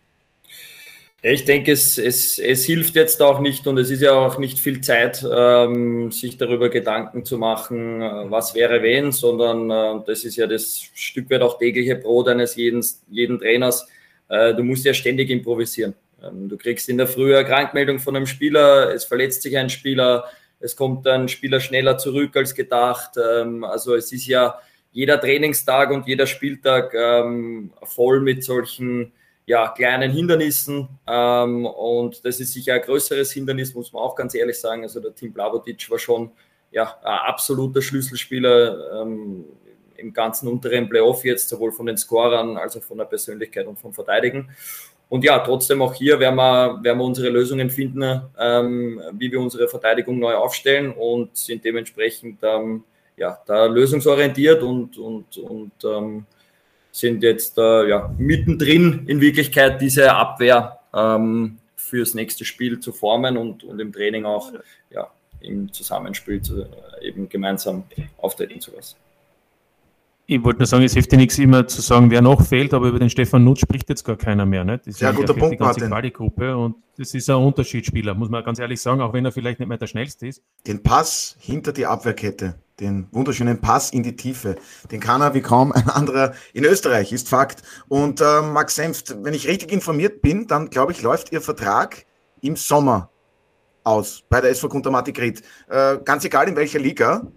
Ich denke, es, es, es hilft jetzt auch nicht und es ist ja auch nicht viel Zeit, ähm, sich darüber Gedanken zu machen, äh, was wäre wenn, sondern äh, das ist ja das Stück weit auch tägliche Brot eines jeden, jeden Trainers. Äh, du musst ja ständig improvisieren. Ähm, du kriegst in der Früh eine Krankmeldung von einem Spieler, es verletzt sich ein Spieler, es kommt ein Spieler schneller zurück als gedacht. Ähm, also es ist ja jeder Trainingstag und jeder Spieltag ähm, voll mit solchen ja, kleinen Hindernissen. Ähm, und das ist sicher ein größeres Hindernis, muss man auch ganz ehrlich sagen. Also der Tim Blavotic war schon ja, ein absoluter Schlüsselspieler ähm, im ganzen unteren Playoff jetzt, sowohl von den Scorern als auch von der Persönlichkeit und vom Verteidigen. Und ja, trotzdem auch hier werden wir, werden wir unsere Lösungen finden, ähm, wie wir unsere Verteidigung neu aufstellen und sind dementsprechend ähm, ja, da lösungsorientiert und, und, und ähm, sind jetzt äh, ja, mittendrin in Wirklichkeit diese Abwehr ähm, fürs nächste Spiel zu formen und, und im Training auch ja, im Zusammenspiel zu, äh, eben gemeinsam auftreten zu lassen. Ich wollte nur sagen, es hilft dir nichts immer zu sagen, wer noch fehlt, aber über den Stefan Nutz spricht jetzt gar keiner mehr. Ne? Das ist ja, guter Punkt, die ganze Quali-Gruppe und das ist ein Unterschiedsspieler, muss man ganz ehrlich sagen, auch wenn er vielleicht nicht mehr der schnellste ist. Den Pass hinter die Abwehrkette, den wunderschönen Pass in die Tiefe, den kann er wie kaum ein anderer in Österreich, ist Fakt. Und äh, Max Senft, wenn ich richtig informiert bin, dann glaube ich, läuft Ihr Vertrag im Sommer aus bei der SV Kuntermatik Ried. Äh, ganz egal in welcher Liga,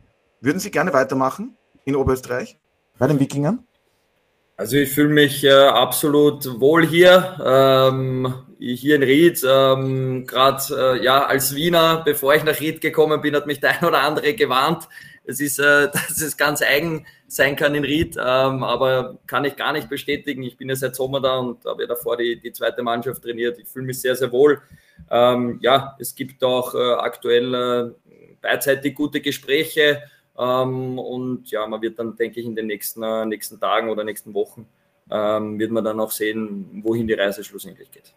würden Sie gerne weitermachen in Oberösterreich? Bei den Wikingern? Also ich fühle mich äh, absolut wohl hier, ähm, hier in Ried. Ähm, Gerade äh, ja als Wiener, bevor ich nach Ried gekommen bin, hat mich der ein oder andere gewarnt. Es ist, äh, dass es ganz eigen sein kann in Ried, ähm, aber kann ich gar nicht bestätigen. Ich bin ja seit Sommer da und habe ja davor die, die zweite Mannschaft trainiert. Ich fühle mich sehr, sehr wohl. Ähm, ja, es gibt auch äh, aktuell äh, beidseitig gute Gespräche. Ähm, und ja, man wird dann, denke ich, in den nächsten, äh, nächsten Tagen oder nächsten Wochen ähm, wird man dann auch sehen, wohin die Reise schlussendlich geht.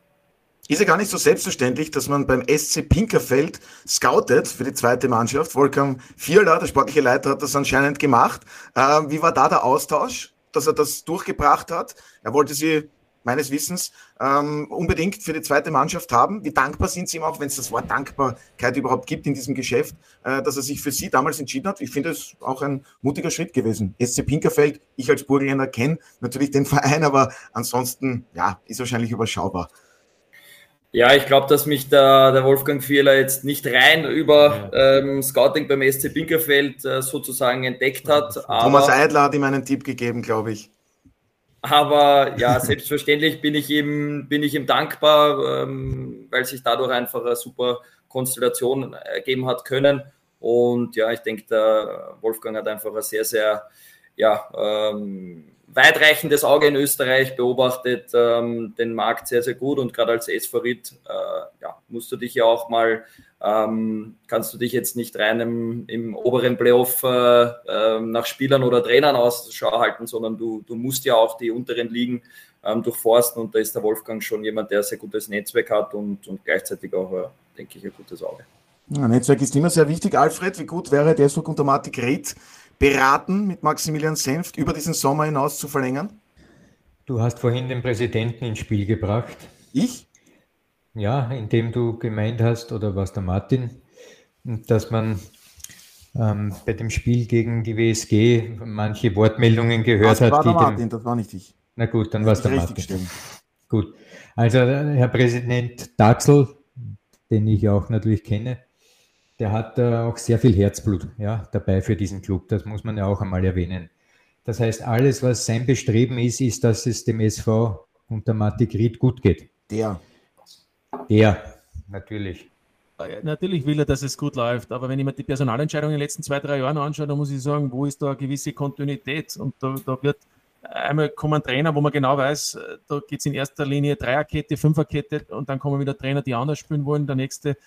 Ist ja gar nicht so selbstverständlich, dass man beim SC Pinkerfeld scoutet für die zweite Mannschaft. Wolfgang Vierler, der sportliche Leiter, hat das anscheinend gemacht. Äh, wie war da der Austausch, dass er das durchgebracht hat? Er wollte sie meines Wissens ähm, unbedingt für die zweite Mannschaft haben. Wie dankbar sind Sie ihm auch, wenn es das Wort Dankbarkeit überhaupt gibt in diesem Geschäft, äh, dass er sich für Sie damals entschieden hat? Ich finde es auch ein mutiger Schritt gewesen. SC Pinkerfeld, ich als Burgenländer kenne natürlich den Verein, aber ansonsten, ja, ist wahrscheinlich überschaubar. Ja, ich glaube, dass mich der, der Wolfgang Fieler jetzt nicht rein über ähm, Scouting beim SC Binkerfeld äh, sozusagen entdeckt hat. Thomas Eidler hat ihm einen Tipp gegeben, glaube ich. Aber ja, selbstverständlich bin ich ihm, bin ich ihm dankbar, ähm, weil sich dadurch einfach eine super Konstellation ergeben hat können. Und ja, ich denke, der Wolfgang hat einfach ein sehr, sehr ja, ähm, weitreichendes Auge in Österreich, beobachtet ähm, den Markt sehr, sehr gut und gerade als S-Favorit äh, ja, musst du dich ja auch mal, ähm, kannst du dich jetzt nicht rein im, im oberen Playoff äh, äh, nach Spielern oder Trainern Ausschau halten, sondern du, du musst ja auch die unteren Ligen ähm, durchforsten und da ist der Wolfgang schon jemand, der sehr gutes Netzwerk hat und, und gleichzeitig auch, äh, denke ich, ein gutes Auge. Ja, Netzwerk ist immer sehr wichtig. Alfred, wie gut wäre der so unter Matik Red beraten, mit Maximilian Senft über diesen Sommer hinaus zu verlängern? Du hast vorhin den Präsidenten ins Spiel gebracht. Ich? Ja, indem du gemeint hast, oder was der Martin, dass man ähm, bei dem Spiel gegen die WSG manche Wortmeldungen gehört das hat. War der Martin, dem, das war nicht ich. Na gut, dann war es der Martin. Stellen. Gut. Also, Herr Präsident Daxel, den ich auch natürlich kenne, der hat äh, auch sehr viel Herzblut ja, dabei für diesen Club. Das muss man ja auch einmal erwähnen. Das heißt, alles, was sein Bestreben ist, ist, dass es dem SV unter Matti Ried gut geht. Der. Der, natürlich. Natürlich will er, dass es gut läuft, aber wenn ich mir die Personalentscheidungen in den letzten zwei, drei Jahren anschaue, dann muss ich sagen, wo ist da eine gewisse Kontinuität? Und da, da wird einmal kommen Trainer, wo man genau weiß, da geht es in erster Linie Dreierkette, Fünferkette und dann kommen wieder Trainer, die anders spielen wollen. Der nächste,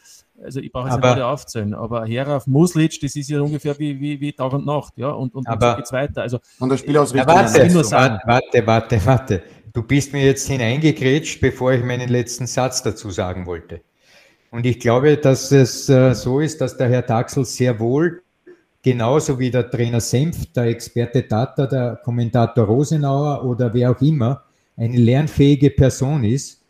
also ich brauche jetzt aber, nicht alle aufzählen, aber Herauf Muslic, das ist ja ungefähr wie, wie, wie Tag und Nacht, ja, und, und, aber, und so geht es weiter. Also, und der Spielausrichtung. Ja, warte, warte, warte, warte, warte. Du bist mir jetzt hineingekrätscht, bevor ich meinen letzten Satz dazu sagen wollte. Und ich glaube, dass es äh, so ist, dass der Herr Taxel sehr wohl genauso wie der Trainer Senf, der Experte Tata, der Kommentator Rosenauer oder wer auch immer, eine lernfähige Person ist,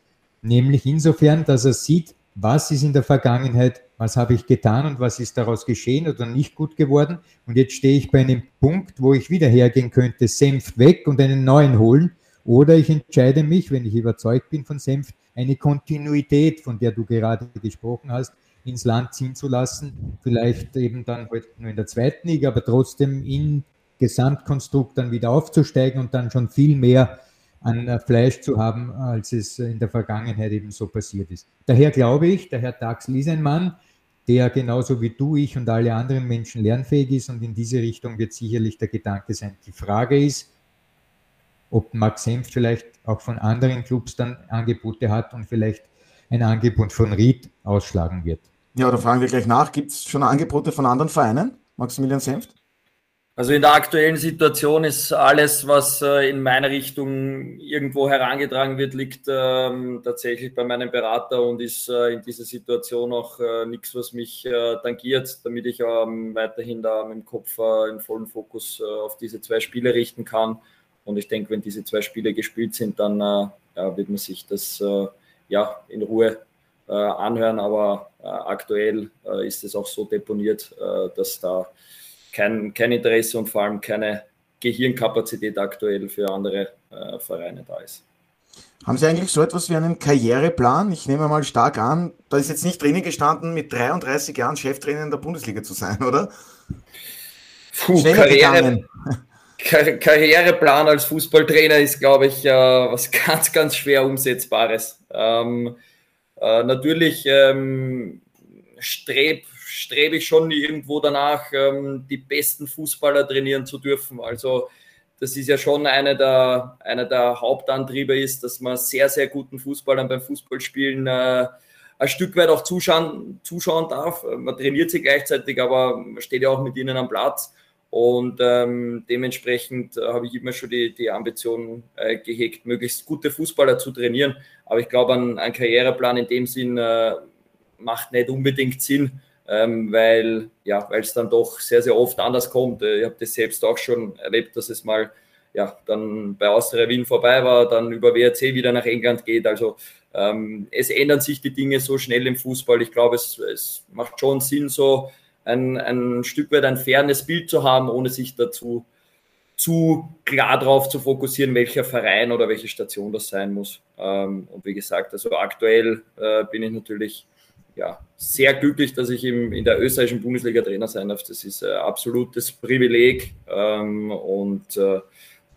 nämlich insofern, dass er sieht, was ist in der Vergangenheit, was habe ich getan und was ist daraus geschehen oder nicht gut geworden. Und jetzt stehe ich bei einem Punkt, wo ich wieder hergehen könnte, Senf weg und einen neuen holen. Oder ich entscheide mich, wenn ich überzeugt bin von Senf, eine Kontinuität, von der du gerade gesprochen hast, ins Land ziehen zu lassen. Vielleicht eben dann halt nur in der zweiten Liga, aber trotzdem im Gesamtkonstrukt dann wieder aufzusteigen und dann schon viel mehr an äh, Fleisch zu haben, als es in der Vergangenheit eben so passiert ist. Daher glaube ich, der Herr Daxl ist ein Mann, der genauso wie du, ich und alle anderen Menschen lernfähig ist und in diese Richtung wird sicherlich der Gedanke sein. Die Frage ist, ob Max Senf vielleicht auch von anderen Clubs dann Angebote hat und vielleicht ein Angebot von Ried ausschlagen wird. Ja, da fragen wir gleich nach. Gibt es schon Angebote von anderen Vereinen, Maximilian Senft? Also in der aktuellen Situation ist alles, was äh, in meine Richtung irgendwo herangetragen wird, liegt ähm, tatsächlich bei meinem Berater und ist äh, in dieser Situation auch äh, nichts, was mich äh, tangiert, damit ich ähm, weiterhin da mit dem Kopf im vollen Fokus auf diese zwei Spiele richten kann. Und ich denke, wenn diese zwei Spiele gespielt sind, dann ja, wird man sich das ja, in Ruhe äh, anhören, aber äh, aktuell äh, ist es auch so deponiert, dass da kein, kein Interesse und vor allem keine Gehirnkapazität aktuell für andere Vereine da ist. Haben Sie eigentlich so etwas wie einen Karriereplan? Ich nehme mal stark an, da ist jetzt nicht drinnen gestanden, mit 33 Jahren Cheftrainer in der Bundesliga zu sein, oder? Puh, Karriere, Kar Karriereplan als Fußballtrainer ist, glaube ich, äh, was ganz, ganz schwer umsetzbares. Ähm, äh, natürlich ähm, strebe streb ich schon irgendwo danach, ähm, die besten Fußballer trainieren zu dürfen. Also das ist ja schon einer der, einer der Hauptantriebe ist, dass man sehr, sehr guten Fußballern beim Fußballspielen äh, ein Stück weit auch zuschauen, zuschauen darf. Man trainiert sie gleichzeitig, aber man steht ja auch mit ihnen am Platz. Und ähm, dementsprechend äh, habe ich immer schon die, die Ambition äh, gehegt, möglichst gute Fußballer zu trainieren. Aber ich glaube, ein, ein Karriereplan in dem Sinn äh, macht nicht unbedingt Sinn, ähm, weil ja, es dann doch sehr, sehr oft anders kommt. Äh, ich habe das selbst auch schon erlebt, dass es mal ja, dann bei Austria Wien vorbei war, dann über WRC wieder nach England geht. Also ähm, es ändern sich die Dinge so schnell im Fußball. Ich glaube, es, es macht schon Sinn, so ein, ein Stück weit ein fairness Bild zu haben, ohne sich dazu zu klar darauf zu fokussieren, welcher Verein oder welche Station das sein muss. Ähm, und wie gesagt, also aktuell äh, bin ich natürlich ja, sehr glücklich, dass ich im, in der österreichischen Bundesliga Trainer sein darf. Das ist ein absolutes Privileg ähm, und äh,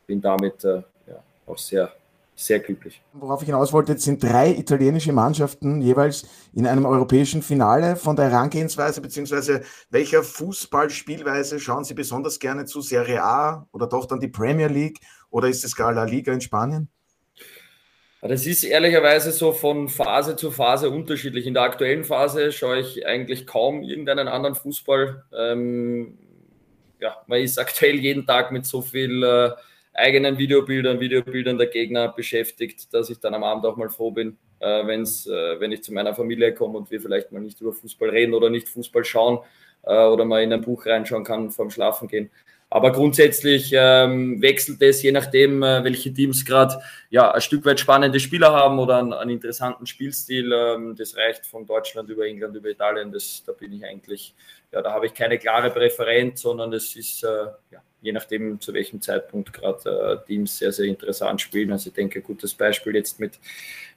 bin damit äh, ja, auch sehr, sehr glücklich. Worauf ich hinaus wollte, sind drei italienische Mannschaften jeweils in einem europäischen Finale von der Herangehensweise, beziehungsweise welcher Fußballspielweise schauen Sie besonders gerne zu? Serie A oder doch dann die Premier League oder ist es gar La Liga in Spanien? Das ist ehrlicherweise so von Phase zu Phase unterschiedlich. In der aktuellen Phase schaue ich eigentlich kaum irgendeinen anderen Fußball. Ähm, ja, man ist aktuell jeden Tag mit so viel äh, eigenen Videobildern, Videobildern der Gegner beschäftigt, dass ich dann am Abend auch mal froh bin, äh, wenn's, äh, wenn ich zu meiner Familie komme und wir vielleicht mal nicht über Fußball reden oder nicht Fußball schauen äh, oder mal in ein Buch reinschauen kann vorm Schlafen gehen. Aber grundsätzlich ähm, wechselt es, je nachdem, äh, welche Teams gerade ja, ein Stück weit spannende Spieler haben oder einen, einen interessanten Spielstil. Ähm, das reicht von Deutschland über England, über Italien. Das, da bin ich eigentlich, ja, da habe ich keine klare Präferenz, sondern es ist, äh, ja, je nachdem, zu welchem Zeitpunkt gerade äh, Teams sehr, sehr interessant spielen. Also ich denke, gutes Beispiel jetzt mit,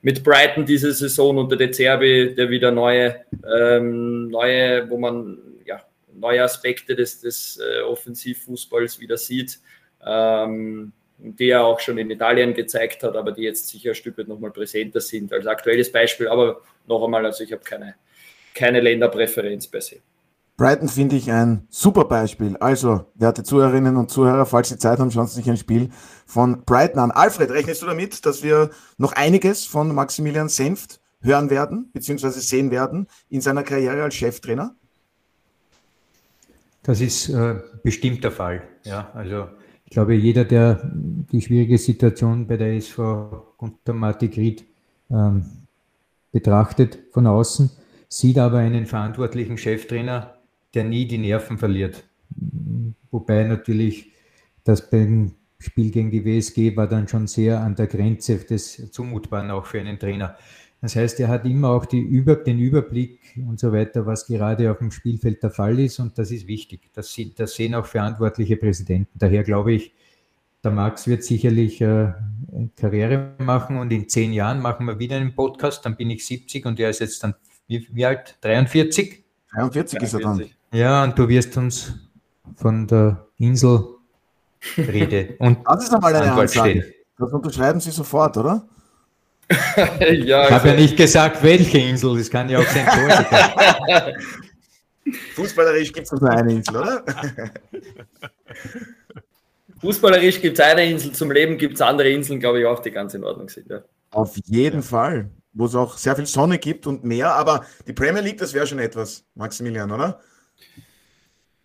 mit Brighton diese Saison unter der Zerbi, der wieder neue, ähm, neue, wo man neue Aspekte des, des äh, Offensivfußballs wieder sieht, ähm, die er auch schon in Italien gezeigt hat, aber die jetzt sicher ein Stück weit nochmal präsenter sind als aktuelles Beispiel. Aber noch einmal, also ich habe keine, keine Länderpräferenz per se. Brighton finde ich ein super Beispiel. Also, werte Zuhörerinnen und Zuhörer, falls Sie Zeit haben, schauen Sie sich ein Spiel von Brighton an. Alfred, rechnest du damit, dass wir noch einiges von Maximilian Senft hören werden, beziehungsweise sehen werden in seiner Karriere als Cheftrainer? Das ist äh, bestimmt der Fall. Ja, also ich glaube, jeder, der die schwierige Situation bei der SV Guntermatik Ried ähm, betrachtet von außen, sieht aber einen verantwortlichen Cheftrainer, der nie die Nerven verliert. Wobei natürlich das beim Spiel gegen die WSG war dann schon sehr an der Grenze des Zumutbaren auch für einen Trainer. Das heißt, er hat immer auch Über, den Überblick und so weiter, was gerade auf dem Spielfeld der Fall ist und das ist wichtig. Das, das sehen auch verantwortliche Präsidenten. Daher glaube ich, der Max wird sicherlich äh, Karriere machen und in zehn Jahren machen wir wieder einen Podcast, dann bin ich 70 und er ist jetzt dann, wie, wie alt? 43? 43 ist er dann. Ja, und du wirst uns von der Insel Rede und das ist einmal eine Antwort stellen. Das unterschreiben Sie sofort, oder? ja, ich habe ja also- nicht gesagt, welche Insel, das kann ja auch sein. Fußballerisch gibt es nur eine Insel, oder? Fußballerisch gibt es eine Insel, zum Leben gibt es andere Inseln, glaube ich, auch, die ganz in Ordnung sind. Ja. Auf jeden ja. Fall, wo es auch sehr viel Sonne gibt und mehr, aber die Premier League, das wäre schon etwas, Maximilian, oder?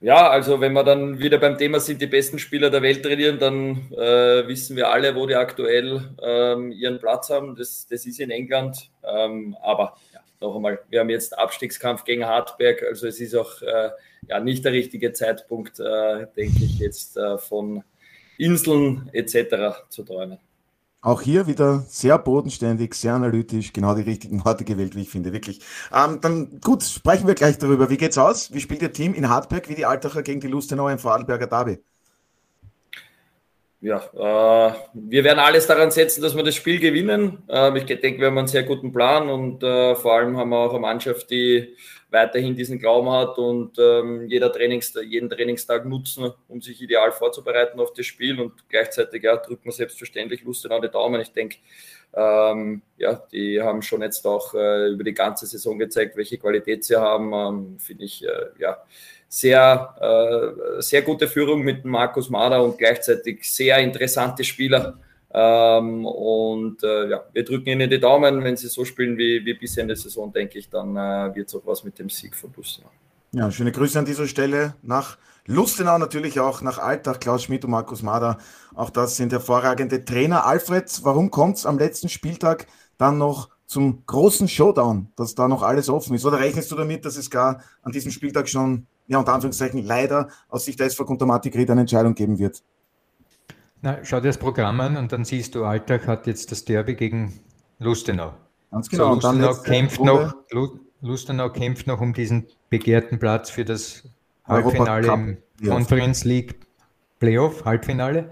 Ja, also wenn wir dann wieder beim Thema sind, die besten Spieler der Welt trainieren, dann äh, wissen wir alle, wo die aktuell ähm, ihren Platz haben. Das, das ist in England. Ähm, aber ja, noch einmal, wir haben jetzt Abstiegskampf gegen Hartberg. Also es ist auch äh, ja, nicht der richtige Zeitpunkt, äh, denke ich, jetzt äh, von Inseln etc. zu träumen. Auch hier wieder sehr bodenständig, sehr analytisch, genau die richtigen Worte gewählt, wie ich finde, wirklich. Ähm, dann gut, sprechen wir gleich darüber. Wie geht's aus? Wie spielt Ihr Team in Hartberg wie die Altacher gegen die Lustenauer im Vorarlberger Derby? Ja, äh, wir werden alles daran setzen, dass wir das Spiel gewinnen. Äh, ich denke, wir haben einen sehr guten Plan und äh, vor allem haben wir auch eine Mannschaft, die weiterhin diesen Glauben hat und ähm, jeder Trainings, jeden Trainingstag nutzen, um sich ideal vorzubereiten auf das Spiel und gleichzeitig ja, drückt man selbstverständlich Lust an die Daumen. Ich denke, ähm, ja, die haben schon jetzt auch äh, über die ganze Saison gezeigt, welche Qualität sie haben. Ähm, Finde ich, äh, ja, sehr, äh, sehr gute Führung mit Markus Mader und gleichzeitig sehr interessante Spieler. Ähm, und äh, ja, wir drücken ihnen die Daumen. Wenn sie so spielen wie, wie bisher in der Saison, denke ich, dann äh, wird es auch was mit dem Sieg von Lustenau. Ja, schöne Grüße an dieser Stelle nach Lustenau, natürlich auch nach Alltag, Klaus Schmidt und Markus Mader. Auch das sind hervorragende Trainer. Alfred, warum kommt es am letzten Spieltag dann noch zum großen Showdown, dass da noch alles offen ist? Oder rechnest du damit, dass es gar an diesem Spieltag schon, ja, unter Anführungszeichen, leider aus Sicht der SV Kontomatik eine Entscheidung geben wird? Na, schau dir das Programm an und dann siehst du, Alltag hat jetzt das Derby gegen Lustenau. Ganz genau. So, Lustenau, kämpft noch, Lustenau kämpft noch um diesen begehrten Platz für das Halbfinale im. Conference League Playoff, Halbfinale.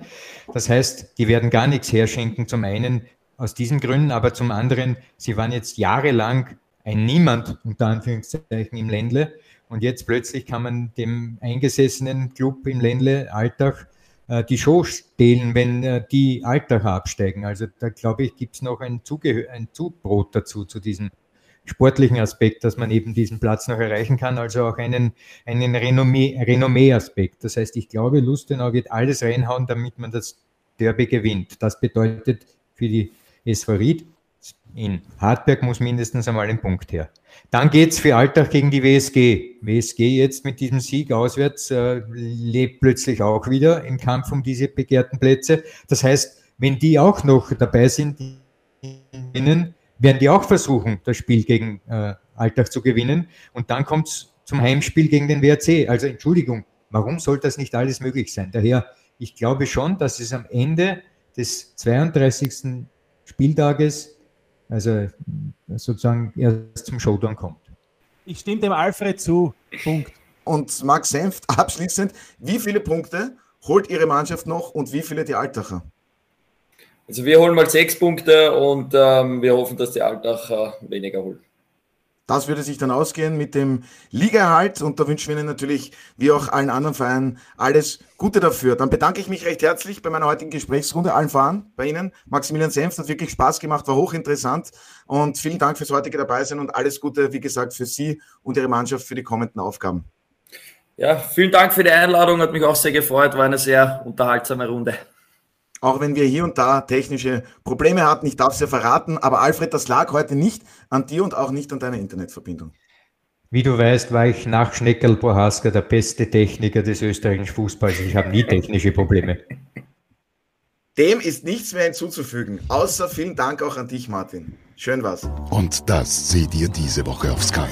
Das heißt, die werden gar nichts herschenken. Zum einen aus diesen Gründen, aber zum anderen, sie waren jetzt jahrelang ein Niemand, unter Anführungszeichen, im Ländle. Und jetzt plötzlich kann man dem eingesessenen Club im Ländle Alltag die Show stehlen, wenn äh, die Altacher absteigen. Also da glaube ich, gibt es noch ein, Zugehör ein Zubrot dazu, zu diesem sportlichen Aspekt, dass man eben diesen Platz noch erreichen kann, also auch einen, einen Renommee-Aspekt. Das heißt, ich glaube, Lustenau wird alles reinhauen, damit man das Derby gewinnt. Das bedeutet für die SV Ried, in Hartberg muss mindestens einmal ein Punkt her. Dann geht es für Alltag gegen die WSG. WSG jetzt mit diesem Sieg auswärts äh, lebt plötzlich auch wieder im Kampf um diese begehrten Plätze. Das heißt, wenn die auch noch dabei sind, werden die auch versuchen, das Spiel gegen äh, Alltag zu gewinnen. Und dann kommt es zum Heimspiel gegen den WRC. Also Entschuldigung, warum soll das nicht alles möglich sein? Daher, ich glaube schon, dass es am Ende des 32. Spieltages also sozusagen erst zum Showdown kommt. Ich stimme dem Alfred zu. Punkt. Und Max Senft, abschließend, wie viele Punkte holt Ihre Mannschaft noch und wie viele die Altacher? Also wir holen mal sechs Punkte und ähm, wir hoffen, dass die Altacher weniger holen. Das würde sich dann ausgehen mit dem Ligaerhalt und da wünschen wir Ihnen natürlich, wie auch allen anderen Vereinen, alles Gute dafür. Dann bedanke ich mich recht herzlich bei meiner heutigen Gesprächsrunde, allen Fahren bei Ihnen. Maximilian Senft hat wirklich Spaß gemacht, war hochinteressant und vielen Dank fürs heutige Dabeisein und alles Gute, wie gesagt, für Sie und Ihre Mannschaft für die kommenden Aufgaben. Ja, vielen Dank für die Einladung, hat mich auch sehr gefreut, war eine sehr unterhaltsame Runde. Auch wenn wir hier und da technische Probleme hatten, ich darf es ja verraten, aber Alfred, das lag heute nicht an dir und auch nicht an deiner Internetverbindung. Wie du weißt, war ich nach Schneckel Bohaska der beste Techniker des österreichischen Fußballs. Ich habe nie technische Probleme. Dem ist nichts mehr hinzuzufügen, außer vielen Dank auch an dich, Martin. Schön was. Und das seht ihr diese Woche auf Sky.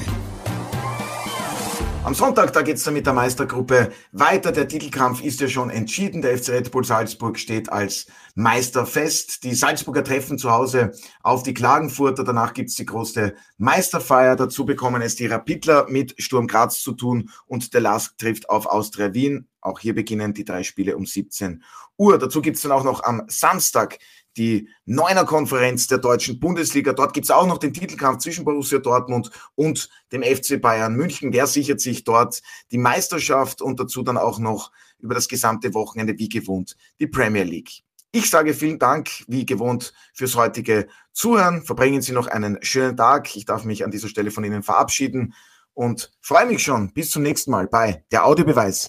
Am Sonntag, da geht es dann mit der Meistergruppe weiter. Der Titelkampf ist ja schon entschieden. Der FC Red Bull Salzburg steht als Meister fest. Die Salzburger treffen zu Hause auf die Klagenfurter. Danach gibt's die große Meisterfeier. Dazu bekommen es die Rapidler mit Sturm Graz zu tun und der Lask trifft auf Austria Wien. Auch hier beginnen die drei Spiele um 17 Uhr. Dazu gibt's dann auch noch am Samstag die Neuner-Konferenz der deutschen Bundesliga. Dort gibt es auch noch den Titelkampf zwischen Borussia Dortmund und dem FC Bayern München. Der sichert sich dort die Meisterschaft und dazu dann auch noch über das gesamte Wochenende wie gewohnt die Premier League. Ich sage vielen Dank, wie gewohnt, fürs heutige Zuhören. Verbringen Sie noch einen schönen Tag. Ich darf mich an dieser Stelle von Ihnen verabschieden und freue mich schon. Bis zum nächsten Mal bei der Audiobeweis.